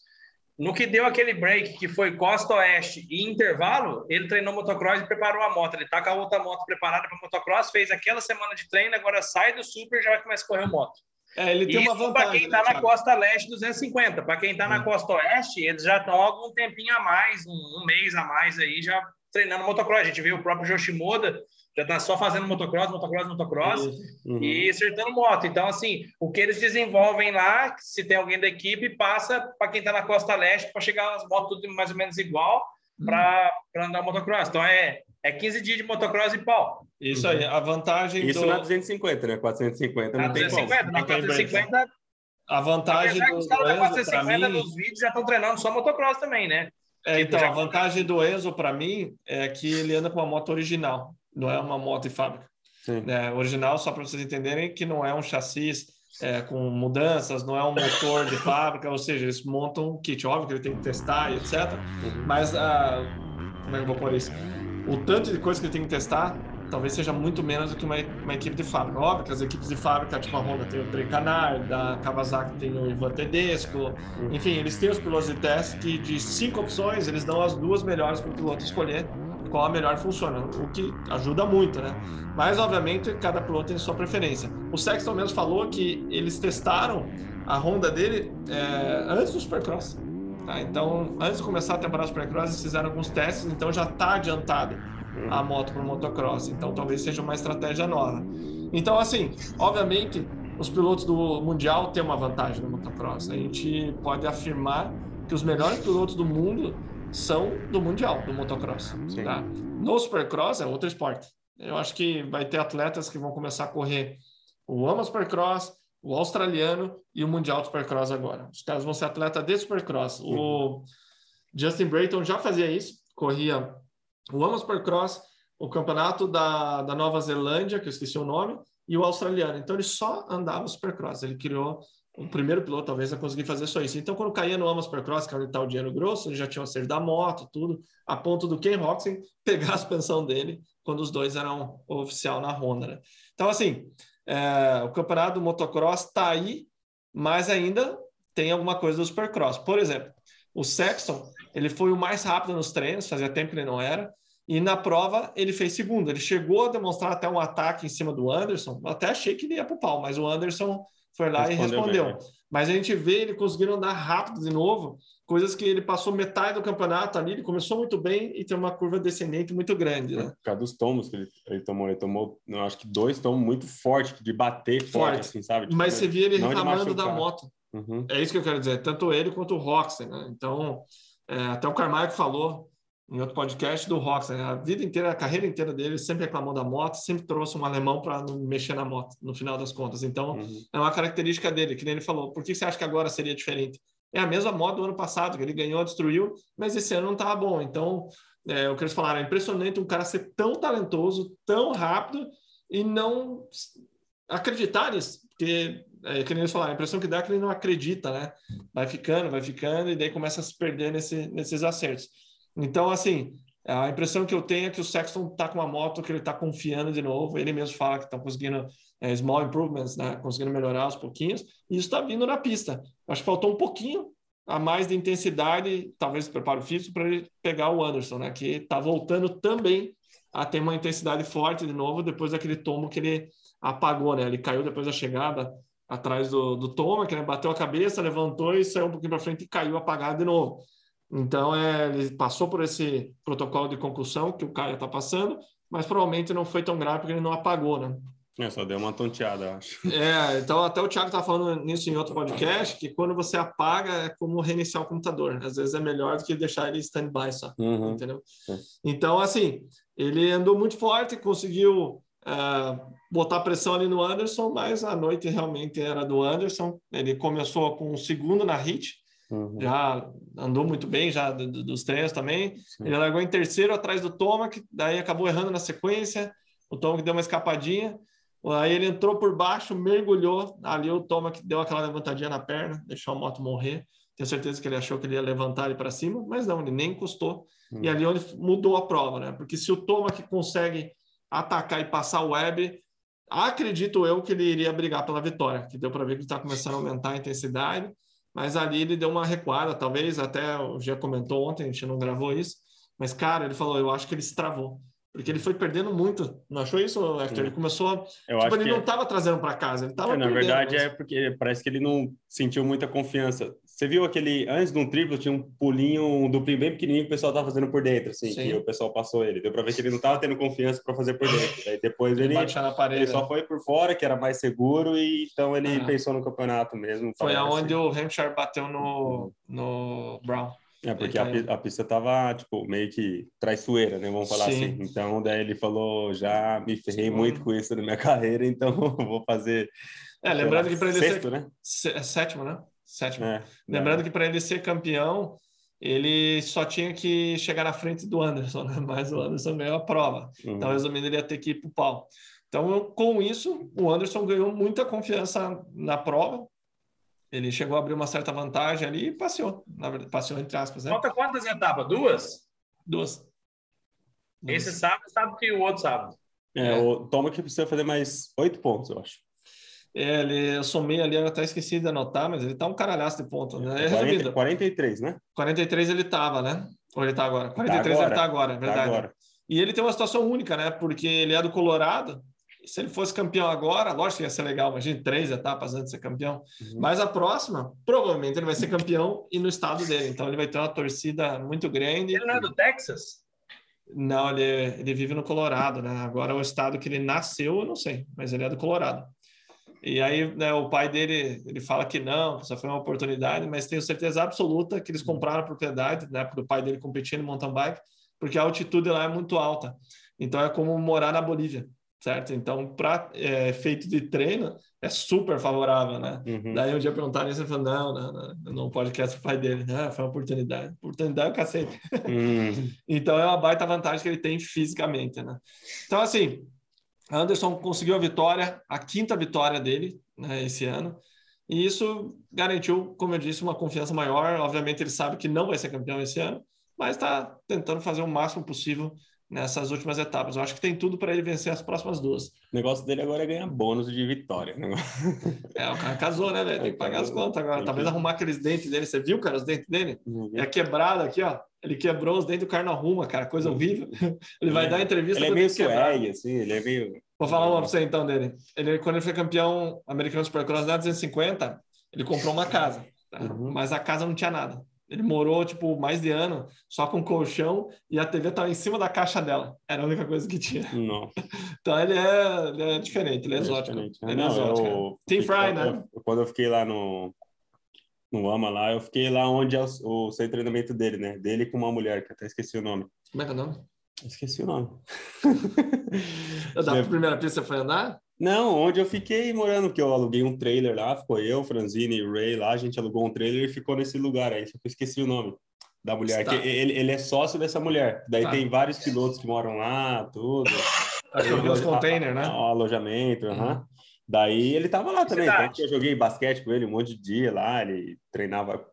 No que deu aquele break, que foi costa oeste e intervalo, ele treinou motocross e preparou a moto. Ele tá com a outra moto preparada para motocross, fez aquela semana de treino, agora sai do super e já vai começar a correr moto. É, ele tem uma Isso para vantagem. quem né, está na costa leste 250. Para quem está na Hum. costa oeste, eles já estão algum tempinho a mais, um, um mês a mais aí, já treinando motocross. A gente viu o próprio Yoshimoda, já está só fazendo motocross, motocross, motocross Uhum. e acertando moto. Então, assim, o que eles desenvolvem lá, se tem alguém da equipe, passa para quem está na costa leste para chegar as motos tudo mais ou menos igual para andar motocross. Então, é, é 15 dias de motocross e pau. Isso aí, a vantagem Isso do... na 250, né? 450 Na não tem como. 250, na Não tem break, 450, A vantagem do, os caras da Enzo, para 450 mim... nos vídeos já estão treinando só motocross também, né? É, então, já- a vantagem do Enzo, para mim, é que ele anda com uma moto original, não é uma moto de fábrica. Né? Original, só para vocês entenderem, que não é um chassi é, com mudanças, não é um motor de fábrica, ou seja, eles montam um kit. Óbvio que ele tem que testar e etc. Mas, ah, como é que eu vou pôr isso? O tanto de coisa que ele tem que testar talvez seja muito menos do que uma, uma equipe de fábrica. Óbvio que as equipes de fábrica, tipo a Honda tem o Trey Canard, da Kawasaki tem o Ivan Tedesco, enfim, eles têm os pilotos de teste que de cinco opções, eles dão as duas melhores para o piloto escolher qual a melhor funciona, o que ajuda muito, né? Mas, obviamente, cada piloto tem sua preferência. O Sexton mesmo falou que eles testaram a Honda dele é, antes do Supercross. Tá? Então, antes de começar a temporada Supercross, eles fizeram alguns testes, então já está adiantado a moto para o motocross. Então, talvez seja uma estratégia nova. Então, assim, obviamente, os pilotos do Mundial têm uma vantagem no motocross. A gente pode afirmar que os melhores pilotos do mundo são do Mundial, do motocross. Sim. Tá? No Supercross é outro esporte. Eu acho que vai ter atletas que vão começar a correr o AMA Supercross, o australiano e o Mundial de Supercross agora. Os caras vão ser atleta de Supercross. O Justin Brayton já fazia isso, corria o Amos Supercross, o campeonato da, da Nova Zelândia, que eu esqueci o nome, e o australiano. Então ele só andava Supercross. Ele criou o primeiro piloto, talvez, a conseguir fazer só isso. Então, quando caía no Amos Supercross, que está o dinheiro grosso, ele já tinha o acerto da moto, tudo, a ponto do Ken Roxen pegar a suspensão dele quando os dois eram oficial na Honda. Né? Então, assim, é, o campeonato do motocross está aí, mas ainda tem alguma coisa do Supercross. Por exemplo, o Sexton, ele foi o mais rápido nos treinos, fazia tempo que ele não era, e na prova ele fez segundo. Ele chegou a demonstrar até um ataque em cima do Anderson. Até achei que ele ia para o pau, mas o Anderson foi lá respondeu e respondeu. Bem. Mas a gente vê ele conseguindo andar rápido de novo, coisas que ele passou metade do campeonato ali, ele começou muito bem e tem uma curva descendente muito grande, né? Por causa dos tomos que ele, ele tomou, ele tomou, não, acho que dois tomos muito fortes, de bater forte, forte assim, sabe? Tipo, Mas você via ele reclamando da moto. Uhum. É isso que eu quero dizer, tanto ele quanto o Roxen, né? Então, é, até o Carmack falou em outro podcast do Roxen, a vida inteira, a carreira inteira dele, sempre reclamou da moto, sempre trouxe um alemão para não mexer na moto, no final das contas. Então, uhum. é uma característica dele, que nem ele falou. Por que você acha que agora seria diferente? É a mesma moto do ano passado, que ele ganhou, destruiu, mas esse ano não estava bom. Então, é, o que eles falaram, é impressionante um cara ser tão talentoso, tão rápido e não acreditar nisso, porque é que nem eles falaram, a impressão que dá é que ele não acredita, né? Vai ficando, vai ficando, e daí começa a se perder nesse, nesses acertos. Então, assim, a impressão que eu tenho é que o Sexton está com uma moto que ele está confiando de novo. Ele mesmo fala que estão conseguindo é, small improvements, né? Conseguindo melhorar aos pouquinhos. E isso está vindo na pista. Acho que faltou um pouquinho a mais de intensidade, talvez preparo físico, para ele pegar o Anderson, né? Que está voltando também a ter uma intensidade forte de novo depois daquele tomo que ele apagou, né? Ele caiu depois da chegada atrás do, do que né, bateu a cabeça, levantou e saiu um pouquinho para frente e caiu apagado de novo. Então, é, ele passou por esse protocolo de concussão que o Caio está passando, mas provavelmente não foi tão grave porque ele não apagou, né? É, só deu uma tonteada, acho. É, então até o Thiago estava falando nisso em outro podcast, que quando você apaga é como reiniciar o computador. Às vezes é melhor do que deixar ele stand-by só, uhum. entendeu? É. Então, assim, ele andou muito forte, conseguiu uh, botar pressão ali no Anderson, mas a noite realmente era do Anderson. Ele começou com o segundo na hit, uhum. já andou muito bem já do, do, dos treinos também. Sim. Ele largou em terceiro atrás do Toma, que daí acabou errando na sequência. O Toma que deu uma escapadinha. Aí ele entrou por baixo, mergulhou. Ali o Toma que deu aquela levantadinha na perna, deixou a moto morrer. Tenho certeza que ele achou que ele ia levantar ele para cima, mas não, ele nem encostou. Uhum. E ali onde mudou a prova, né? Porque se o Toma que consegue atacar e passar o web, acredito eu que ele iria brigar pela vitória, que deu para ver que ele está começando a aumentar a intensidade, mas ali ele deu uma recuada, talvez até o Gia comentou ontem, a gente não gravou isso, mas cara, ele falou, eu acho que ele se travou. Porque ele foi perdendo muito. Não achou isso, Hector? Ele começou. Eu tipo, ele não estava é... trazendo para casa, ele estava. É, na verdade, é porque parece que ele não sentiu muita confiança. Você viu aquele. Antes de um triplo, tinha um pulinho, um duplinho bem pequenininho que o pessoal estava fazendo por dentro, assim, Sim. que o pessoal passou ele. Deu para ver que ele não estava tendo confiança para fazer por dentro. Aí depois ele. ele, parede, ele só né? foi por fora, que era mais seguro, e então ele ah. pensou no campeonato mesmo. Foi aonde assim. o Hampshire bateu no, no Brown. É, porque a, a, pista tava, tipo, meio que traiçoeira, né? Vamos falar Sim. assim. Então, daí ele falou, já me ferrei Sim. muito com isso na minha carreira, então vou fazer... É, lembrando que para ele sexto, ser... né? É sétimo, né? Sétimo. É, lembrando que para ele ser campeão, ele só tinha que chegar na frente do Anderson, né? Mas o Anderson ganhou a prova. Uhum. Então, resumindo, ele ia ter que ir para o pau. Então, com isso, o Anderson ganhou muita confiança na prova, ele chegou a abrir uma certa vantagem ali e passeou, na verdade, passeou entre aspas. Né? Falta quantas etapas? Duas? Duas. Esse sábado, sabe que o outro sábado. É, é. o Toma que precisa fazer mais oito pontos, eu acho. É, ele, eu somei ali, eu até esqueci de anotar, mas ele tá um caralhaço de pontos, né? É 40, 43, né? 43 ele tava, né? Ou ele tá agora? 43 tá agora. ele tá agora, é verdade. Tá agora. E ele tem uma situação única, né? Porque ele é do Colorado, se ele fosse campeão agora, lógico que ia ser legal, imagina três etapas antes de ser campeão. Uhum. Mas a próxima, provavelmente ele vai ser campeão e no estado dele. Então ele vai ter uma torcida muito grande. Ele não é do Texas? Não, ele, ele vive no Colorado, né? Agora o estado que ele nasceu, eu não sei, mas ele é do Colorado. E aí, né, o pai dele, ele fala que não, que só foi uma oportunidade, mas tenho certeza absoluta que eles compraram a propriedade, né, para o pai dele competir no mountain bike, porque a altitude lá é muito alta. Então é como morar na Bolívia certo? Então, para é, efeito de treino, é super favorável, né? Uhum. Daí um dia perguntaram isso, ele falou, não, não, não, não podcast o pai dele. Ah, foi uma oportunidade. Oportunidade é o cacete. Hum, Então é uma baita vantagem que ele tem fisicamente, né? Então, assim, Anderson conseguiu a vitória, a quinta vitória dele né, esse ano. E isso garantiu, como eu disse, uma confiança maior. Obviamente, ele sabe que não vai ser campeão esse ano, mas está tentando fazer o máximo possível nessas últimas etapas. Eu acho que tem tudo para ele vencer as próximas duas. o negócio dele agora é ganhar bônus de vitória. né? É, o cara casou, né, velho? Tem que pagar as contas agora. Tem Talvez que- arrumar aqueles dentes dele. Você viu, cara, os dentes dele? Uhum. É quebrado aqui, ó. Ele quebrou os dentes, o cara não arruma, cara. Coisa horrível. Ele vai é- dar entrevista Ele é meio swag, assim, ele é meio. Vou falar uma pra você então dele. Ele, quando ele foi campeão americano Supercross na 250, ele comprou uma casa. tá? Uhum. Mas a casa não tinha nada. Ele morou, tipo, mais de ano, só com colchão e a TV estava em cima da caixa dela. Era a única coisa que tinha. Não. Então ele é, ele é diferente, ele é exótico. diferente, né? Ele é Não, exótico. eu- Team Fry, eu- né? eu- quando eu fiquei lá no, no AMA lá, eu fiquei lá onde é o, o de treinamento dele, né? Dele com uma mulher, que até esqueci o nome. Como é que é o nome? Esqueci o nome. Da Lembra? primeira pista foi andar? Não, onde eu fiquei morando, porque eu aluguei um trailer lá, ficou eu, Franzini e Ray lá, a gente alugou um trailer e ficou nesse lugar aí, só que eu esqueci o nome da mulher, Está. que ele, ele é sócio dessa mulher, daí Tá. tem vários pilotos que moram lá, tudo. Acho que eu vi os containers, né? O alojamento, aham. Daí ele tava lá também, que eu joguei basquete com ele um monte de dia lá, ele treinava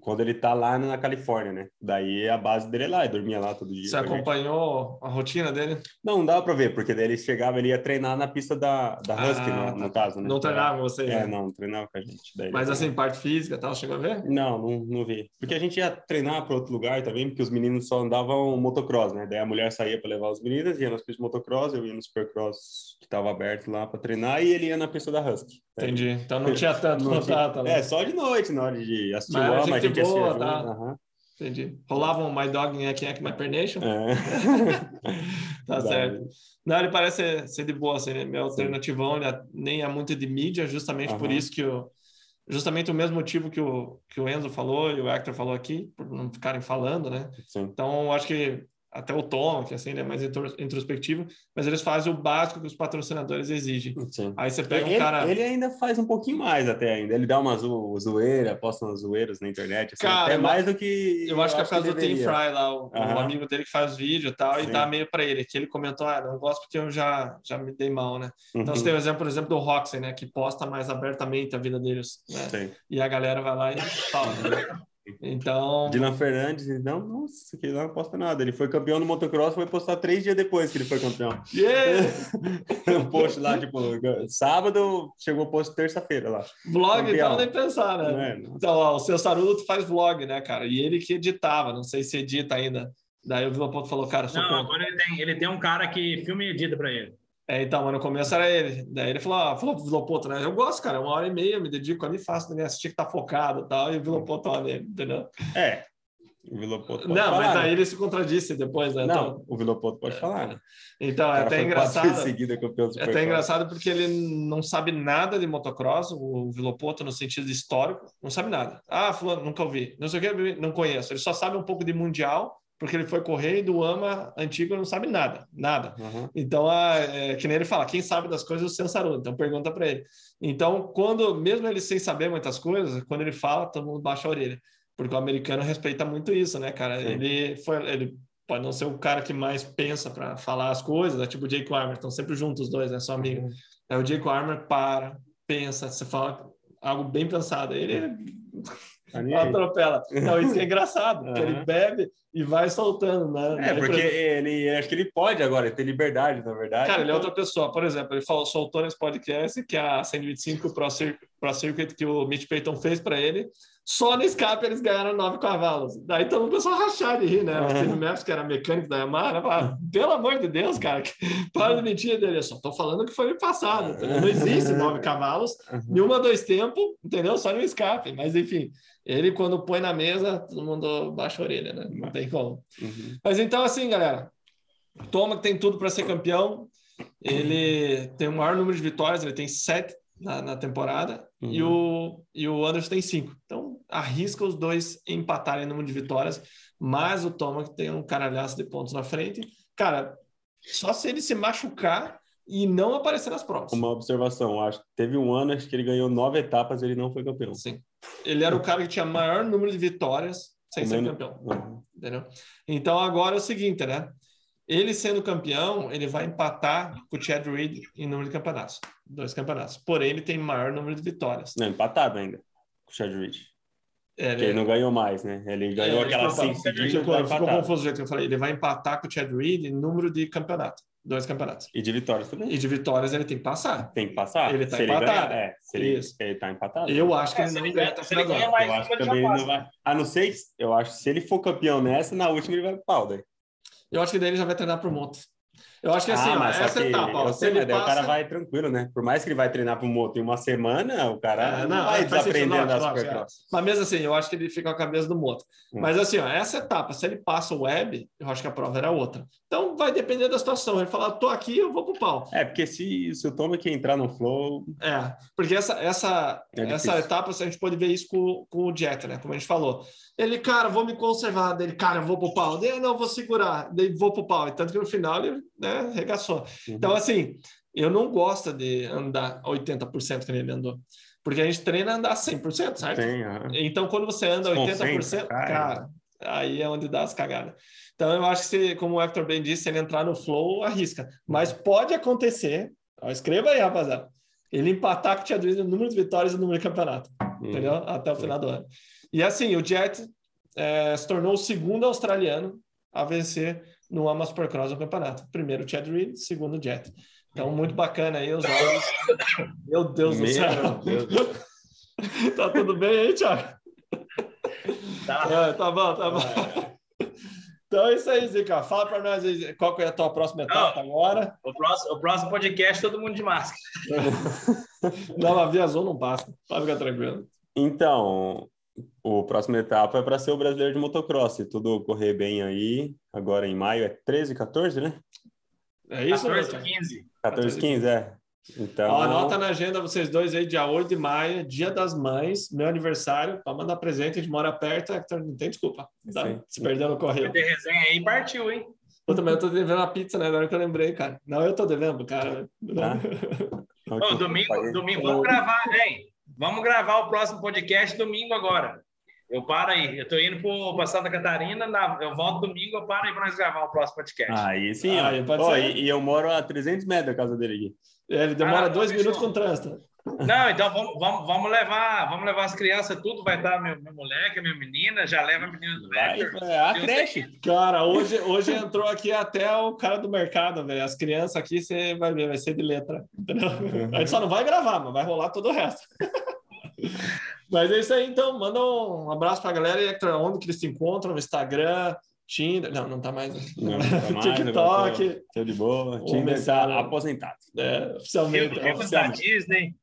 quando ele tá lá na Califórnia, né? Daí a base dele é lá, ele dormia lá todo dia. Você acompanhou a rotina dele? Não, não dava pra ver, porque daí ele chegava, ele ia treinar na pista da, da Husky, Ah, no, no tá. caso, né? Não treinava você? É, não, não treinava com a gente. Daí Mas assim, parte física e tal, chegou a ver? Não, não, não vi. Porque a gente ia treinar para outro lugar também, porque os meninos só andavam motocross, né? Daí a mulher saía para levar os meninos, ia nas pistas de motocross, eu ia no supercross que estava aberto lá para treinar, e ele ia na pista da Husky. Entendi. Então não tinha tanto contato, né? É, só de noite, na hora de assistir Mas o a gente boa, tá? aham. Entendi. Rolava um My Dog Nhek Nhek My Pernation? É. Tá certo. Não, ele parece ser, ser de boa, assim, ele é meio Sim. alternativão, ele é- nem é muito de mídia, justamente por Aham. isso que o... Justamente o mesmo motivo que o, que o Enzo falou e o Hector falou aqui, por não ficarem falando, né? Sim. Então, acho que até o Tom, que assim, ele é mais intro- introspectivo, mas eles fazem o básico que os patrocinadores exigem. Sim. Aí você pega um ele, cara... ele ainda faz um pouquinho mais até ainda. Ele dá uma zo zoeira, posta umas zoeiras na internet. Assim, Cara, até eu- mais do que. Eu acho que é por causa do Tim. Fry lá, o, Aham. amigo dele que faz vídeo e tal, e Sim. dá meio para ele, que ele comentou, ah, não gosto porque eu já, já me dei mal, né? Então Uhum. você tem o exemplo, por exemplo, do Roxy, né, que posta mais abertamente a vida deles, né? E a galera vai lá e fala, né? Então, Dylan Fernandes, não, nossa, que lá não posta nada. Ele foi campeão no motocross, foi postar três dias depois que ele foi campeão. yeah! o post lá, tipo, sábado, chegou o post terça-feira lá. vlog, Campeão. então nem pensar, né? Não é? Então, ó, o seu Sarudo faz vlog, né, cara? E ele que editava, não sei se edita ainda. Daí o Vila Ponto falou, cara, eu sou Não, contra. agora ele tem, ele tem um cara que filme e edita pra ele. É, então, mas no começo era ele. Daí ele falou, ah, falou pro Vilopoto, né? Eu gosto, cara, uma hora e meia, eu me dedico ali, faço, né? Assistir que tá focado e tal, e o Vilopoto lá nele, entendeu? É, o Vilopoto não, falar. mas daí né? ele se contradisse depois, né? Não, Então, o Vilopoto pode falar. né? então O é até engraçado. seguida É até engraçado porque ele não sabe nada de motocross, o Vilopoto, no sentido histórico, não sabe nada. Ah, fulano, nunca ouvi. Não sei o que, não conheço. Ele só sabe um pouco de mundial, porque ele foi correr e do AMA antigo não sabe nada, nada. Aham. Então, ah, é, que nem ele fala, quem sabe das coisas é o Sensarudo, então pergunta para ele. Então, quando, mesmo ele sem saber muitas coisas, quando ele fala, todo mundo baixa a orelha, porque o americano respeita muito isso, né, cara? Sim. Ele foi, ele pode não ser o cara que mais pensa para falar as coisas, é tipo o Jake Armour, estão sempre juntos os dois, né, são amigos. É o Jake Armour para, pensa, você fala algo bem pensado, ele aí. atropela. Então, isso que é engraçado, porque ele Aham. bebe e vai soltando, né? É, porque exemplo, ele, acho que ele pode agora, ele tem liberdade, na verdade. Cara, ele é então- outra pessoa. Por exemplo, ele falou, soltou nesse podcast que a 125 Pro, Cir Pro Circuit que o Mitch Payton fez para ele, só no escape eles ganharam nove cavalos. Daí todo mundo começou a rachar de rir, né? O. Steve Maps, que era mecânico da Yamaha, né? Falava, pelo amor de Deus, cara, para de mentir dele. Eu só tô falando que foi no passado. entendeu? Não existe nove cavalos, nenhuma dois tempos, entendeu? Só no escape. Mas enfim, ele quando põe na mesa, todo mundo baixa a orelha, né? Não tem como. Uhum. Mas então, assim, galera, Toma que tem tudo para ser campeão. Ele tem o maior número de vitórias, ele tem sete na, na temporada, Uhum. e, o, e o Anderson tem cinco. Então, arrisca os dois empatarem no número de vitórias, mas o Toma que tem um caralhaço de pontos na frente. Cara, só se ele se machucar, e não aparecer nas provas. Uma observação, acho que teve um ano acho que ele ganhou nove etapas, ele não foi campeão. Sim. Ele era o cara que tinha maior número de vitórias sem ser campeão. Uhum. Entendeu? Então agora é o seguinte, né? Ele sendo campeão, ele vai empatar com o Chad Reed em número de campeonatos. Dois campeonatos. Porém, ele tem maior número de vitórias. Não, empatado ainda com o Chad Reed. É, Porque ele não ganhou mais, né? Ele ganhou É, aquela cinco ficou, tá ficou empatado. confuso o jeito que eu falei. Ele vai empatar com o Chad Reed em número de campeonato. Dois campeonatos. E de vitórias também. E de vitórias ele tem que passar. Tem que passar. Ele tá se ele empatado. ganhar, é, se ele, Isso. ele tá empatado. Eu acho que É, ele não ele ganha ganha- até final ganha mais Eu acho que também não vai. A não ser que, eu acho que se ele for campeão nessa, na última ele vai pro pau, daí. Eu acho que daí ele já vai treinar pro moto. Eu acho que assim, ó, Ah, só essa que etapa, ó, eu se sei, ele mas daí o passa... cara vai tranquilo, né? Por mais que ele vai treinar pro moto em uma semana, o cara É, não, não, vai sentido, desaprendendo as lógico, supercross. Mas mesmo assim, eu acho que ele fica com a cabeça do moto. Hum. Mas assim, ó, essa etapa, se ele passa o web, eu acho que a prova era outra. Então vai depender da situação. Ele fala, tô aqui, eu vou pro pau. É, porque se, se o Tomek entrar no flow, É, porque essa, essa, É essa etapa, a gente pode ver isso com, com o Jet, né? Como a gente falou. Ele, cara, vou me conservar. Dele, cara, vou pro pau. Daí, não, vou segurar. Daí, vou pro pau. E tanto que no final ele, né, regaçou. Uhum. Então, assim, eu não gosto de andar 80% que ele andou. Porque a gente treina a andar 100%, certo? tem. aham. Então, quando você anda 80%, Desconcentra, cara. cara, aí é onde dá as cagadas. Então, eu acho que, se, como o Hector bem disse, se ele entrar no flow, arrisca. Mas pode acontecer, ó, escreva aí, rapaziada, ele empatar com o Tia no número de vitórias e no número de campeonato, Uhum. entendeu? Até o final do ano. E assim, o Jet eh, se tornou o segundo australiano a vencer no Ama Supercross no campeonato. Primeiro o Chad Reed, segundo o Jet. Então, muito bacana aí os olhos. Meu Deus do Meu céu. Deus. tá tudo bem aí, Thiago? Tá. É, tá bom, tá bom. Então é isso aí, Zica. Fala pra nós aí, qual que é a tua próxima etapa agora. O próximo, o próximo podcast, todo mundo de máscara. Não, a Via Azul não passa. Pode ficar tranquilo. Então, o próximo etapa é para ser o brasileiro de motocross. Se tudo correr bem aí, agora em maio é 13, 14, né? É isso, 14, Thiago? 15. 14, 15, é. Então, Ó, anota na agenda vocês dois aí, dia 8 de maio, dia das mães, meu aniversário, para mandar presente, a gente mora perto, Hector, não tem desculpa. Tá? Sim. Se perdeu no correio. Tem resenha aí, partiu, hein? Eu também eu tô devendo uma pizza, né? Agora que eu lembrei, cara. Não, eu tô devendo, cara. Tá. Ô, domingo, domingo, vamos gravar, hein? Vamos gravar o próximo podcast domingo agora. Eu paro aí. Eu tô indo para Santa Catarina, na- eu volto domingo, eu paro aí para nós gravar o próximo podcast. Aí sim, ó. Aí pode Ó, ser. e, e eu moro a 300 metros da casa dele aqui. É, Ele demora Ah, dois minutos com trânsito. Não, então vamos, vamos, vamos levar, vamos levar as crianças tudo, vai estar meu, meu moleque, minha menina, já leva a menina do Vai, é a Eu creche. Cara, hoje, hoje entrou aqui até o cara do mercado, velho. As crianças aqui, você vai ver, vai ser de letra. Entendeu? A gente só não vai gravar, mas vai rolar todo o resto. mas é isso aí, então. Manda um abraço pra galera. E Hector, onde que eles se encontram? No Instagram, Tinder. Não, não tá mais. né? Não, não tá mais, TikTok, tô, tô de boa. Tinder tá aposentado. é, oficialmente. Filme, filmes da Disney.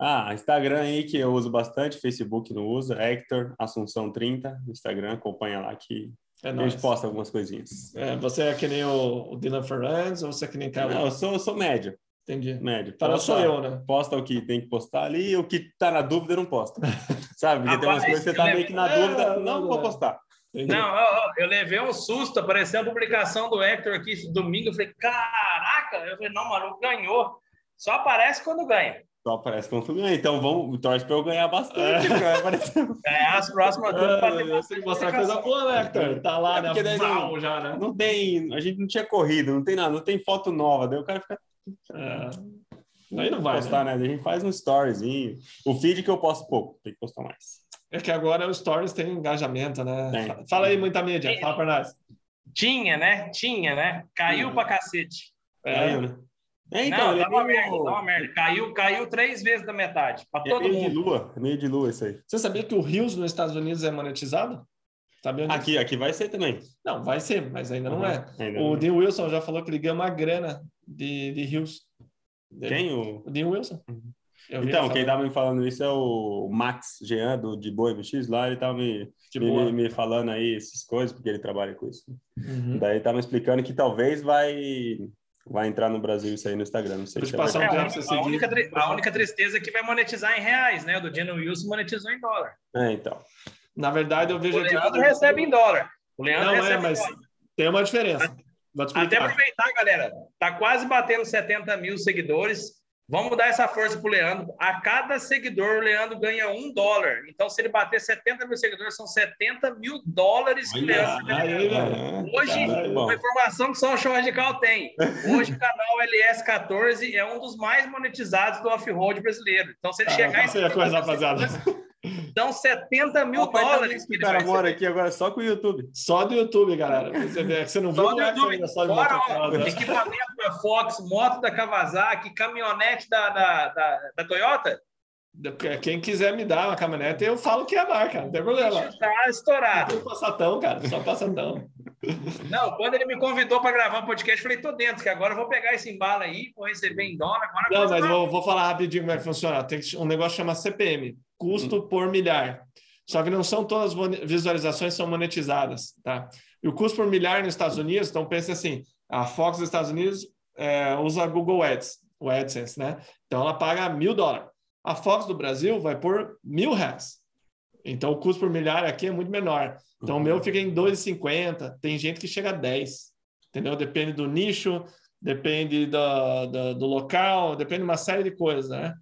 Ah, Instagram aí que eu uso bastante, Facebook não uso, Hector Assunção 30, Instagram, acompanha lá que É a nóis. gente posta algumas coisinhas. É, você é que nem o, o Dylan Fernandes ou você é que nem Caio? Não, eu sou, eu sou médio, Entendi. médio. Para Posta- sou eu, né? Posta o que tem que postar ali, o que tá na dúvida não posta. Sabe? Porque tem umas coisas que você tá eu meio que na lembro- dúvida, É, não não, vou é. postar. Entendi. Não, ó, eu levei um susto, apareceu a publicação do Hector aqui esse domingo. Eu falei, caraca! Eu falei, não, mano, ganhou. Só aparece quando ganha. Só aparece quando tu ganha. Então vamos, torce pra eu ganhar bastante. É. porque vai aparecer. Ganhar as próximas duas pra ter É, tem mostrar coisa boa, né, Hector? Tá lá, É né? porque daí Vrau, não- já, né? Não tem, a gente não tinha corrido, não tem nada, não tem foto nova. Daí o cara fica É. Aí não vai, postar, né? né? A gente faz um storyzinho. O feed que eu posto pouco, tem que postar mais. É que agora os stories têm engajamento, né? Tem. Fa- Fala aí, muita mídia. Fala pra nós. Tinha, né? Tinha, né? Caiu Uhum. pra cacete. É, Caiu, né? É, então, não, ele tá é uma meio, merda, tá uma merda. Caiu, caiu três vezes da metade. Pra é todo meio de mundo. lua, é meio de lua isso aí. Você sabia que o Rios nos Estados Unidos é monetizado? Disso? Aqui, aqui vai ser também. Não, vai ser, mas ainda não Uhum. é. Ainda O não. Dean Wilson já falou que ele ganha uma grana de, de Rios. Quem? O... O Dean Wilson. Eu vi Então, quem falando. tava me falando isso é o Max Jean, do de Boa MX, lá ele tava me, De me, me falando aí essas coisas, porque ele trabalha com isso. Uhum. Daí ele tava me explicando que talvez vai, vai entrar no Brasil isso aí no Instagram. Não sei se é passar um tempo a, única, a única tristeza é que vai monetizar em reais, né? O do Dino Wilson monetizou em dólar. É, então. Na verdade, eu vejo O aqui. Leandro recebe em dólar. O Leandro Não, é, mas tem uma diferença. Vou te Até aproveitar, galera. Tá quase batendo 70 mil seguidores. Vamos dar essa força pro Leandro. A cada seguidor, o Leandro ganha um dólar. Então, se ele bater 70 mil seguidores, são 70 mil dólares que o Leandro velho. Hoje, uma informação que só o Show Radical tem. Hoje, o canal LS14 é um dos mais monetizados do off-road brasileiro. Então, se ele Ah, chegar a coisa, rapaziada. Então, 70 mil O apartamento dólares que o cara mora aqui agora só com o YouTube. Só do YouTube, galera. Você, vê, você não viu Só como do YouTube. ainda só de Fora, ó, né? equipamento da Fox, moto da Kawasaki, caminhonete da, da, da, da Toyota, Quem quiser me dar uma caminhonete, eu falo que é a marca, não tem problema. tá estourado. Só passatão, cara, só passatão. Não, quando ele me convidou para gravar um podcast, eu falei, tô dentro, que agora eu vou pegar esse embalo aí, vou receber em dólar, agora Não, mas vou, vou falar rapidinho como é que funciona. Tem um negócio que chama CPM, custo por milhar. Só que não são todas as visualizações são monetizadas, tá? E o custo por milhar nos Estados Unidos, então pense assim, a Fox dos Estados Unidos é, usa Google Ads, o AdSense, né? Então ela paga mil dólares. A Fox do Brasil vai por mil reais. Então o custo por milhar aqui é muito menor. Então o meu fica em 2,50. Tem gente que chega a 10. Entendeu? Depende do nicho, depende do, do, do local, depende de uma série de coisas, né?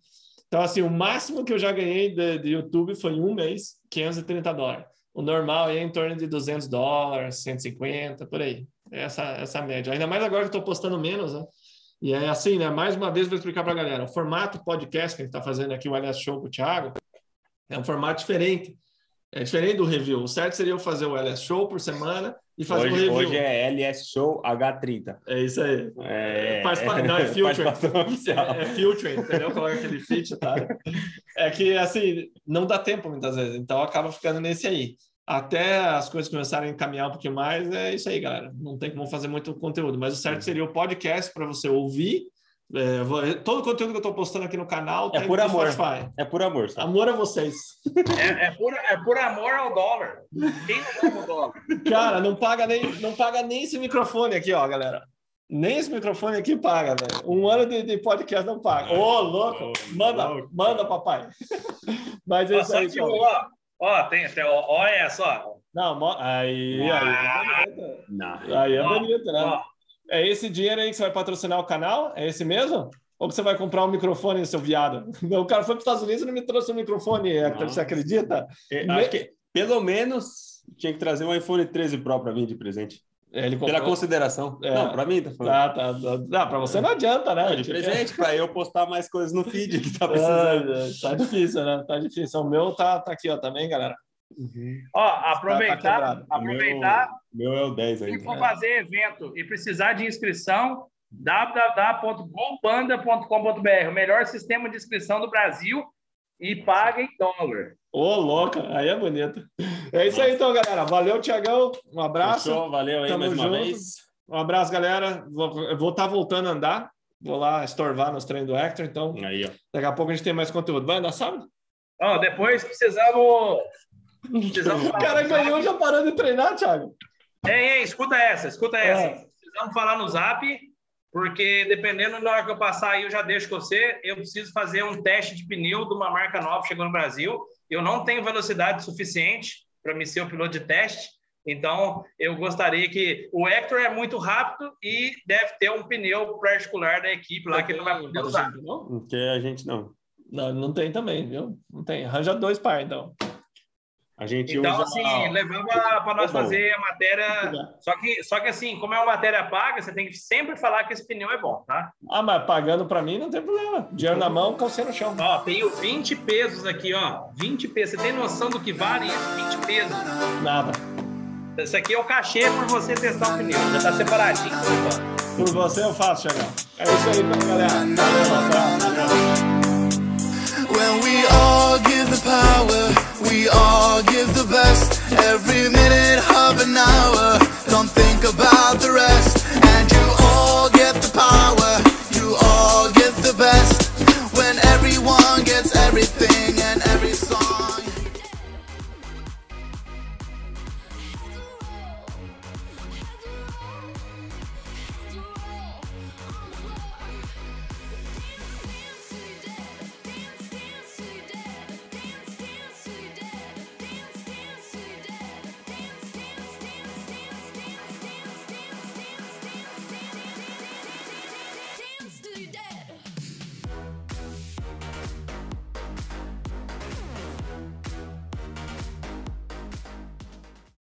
Então, assim, o máximo que eu já ganhei de, de YouTube foi em um mês, 530 dólares. O normal é em torno de 200 dólares, 150, por aí. Essa, essa média. Ainda mais agora que eu estou postando menos, né? E é assim, né? Mais uma vez, vou explicar para a galera. O formato podcast que a gente está fazendo aqui, o LS Show com o Thiago, é um formato diferente. É diferente do review. O certo seria eu fazer o LS Show por semana e fazer o Hoje, review. hoje é LS Show H30. É isso aí. É, Participa- não, é filtering. participação oficial. É, é filtering, entendeu? Coloca aquele feature, tá? É que, assim, não dá tempo muitas vezes, então acaba ficando nesse aí. Até as coisas começarem a encaminhar um pouquinho mais, é isso aí, galera. Não tem como fazer muito conteúdo, mas o certo seria o podcast para você ouvir. É, vou- todo o conteúdo que eu estou postando aqui no canal É por amor. Spotify. É por amor, sabe? Amor a vocês. É, é, por, é por amor ao dólar. Quem não ama o dólar? Cara, não paga nem, não paga nem esse microfone aqui, ó, galera. Nem esse microfone aqui paga, velho. Um ano de, de podcast não paga. Ô, louco! Manda, manda, papai. Mas é isso aí, ó, ó, tem, tem, ó, ó essa, ó. Não, mo- aí, aí, é bonito. Não. Aí é Ó, bonito, né? ó. É esse dinheiro aí que você vai patrocinar o canal? É esse mesmo? Ou que você vai comprar um microfone, seu viado? O cara foi para os Estados Unidos e não me trouxe um microfone, Hector, Não. você acredita? Acho que pelo menos tinha que trazer um iPhone 13 Pro para mim de presente. É, Ele Pela comprou. consideração. É. Não, para mim, tá falando. Ah, tá, tá. Ah, para você não adianta, né? De presente para eu postar mais coisas no feed que tá precisando. Ah, tá difícil, né? Tá difícil. O meu tá, tá aqui, ó, também, galera. Ó, Tá- tá aproveitar, aproveitar Meu, meu é o 10 Se ainda. for fazer evento e precisar de inscrição, www.golpanda.com.br, o melhor sistema de inscrição do Brasil e paga em dólar. Ô, louca, aí é bonito. É isso aí, então, galera. Valeu, Tiagão. Um abraço. Fechou, valeu aí Tamo mais uma junto. vez. Um abraço, galera. Vou, estar voltando a andar. Vou lá estorvar nos treinos do Hector. Então, Aí, ó. daqui a pouco a gente tem mais conteúdo. Vai andar sábado? Ó, depois precisamos. precisamos O cara ganhou já parou de treinar, Thiago. Ei, ei, escuta essa, escuta essa. É. Precisamos falar no zap, porque dependendo da hora que eu passar aí, eu já deixo com você. Eu preciso fazer um teste de pneu de uma marca nova que chegou no Brasil. Eu não tenho velocidade suficiente para me ser o piloto de teste. Então, eu gostaria que. O Hector é muito rápido e deve ter um pneu particular da equipe lá que ele não vai poder usar. Não? Porque a gente não. não, não tem também, viu? Não tem. Arranja dois par, então. A gente Então, usa. assim, levando para nós Tá bom. fazer a matéria. Só que, só que, assim, como é uma matéria paga, você tem que sempre falar que esse pneu é bom, tá? Ah, mas pagando pra mim não tem problema. Dinheiro na mão, calcinha no chão. Ó, tenho 20 pesos aqui, ó. 20 pesos. Você tem noção do que vale isso? 20 pesos. Nada. Isso aqui é o cachê por você testar o pneu. Já tá separadinho por enquanto. Por você eu faço, Thiagão. É isso aí, então, galera. Valeu, abraço. When we all give the power, we all give the best. Every minute, half an hour. Don't think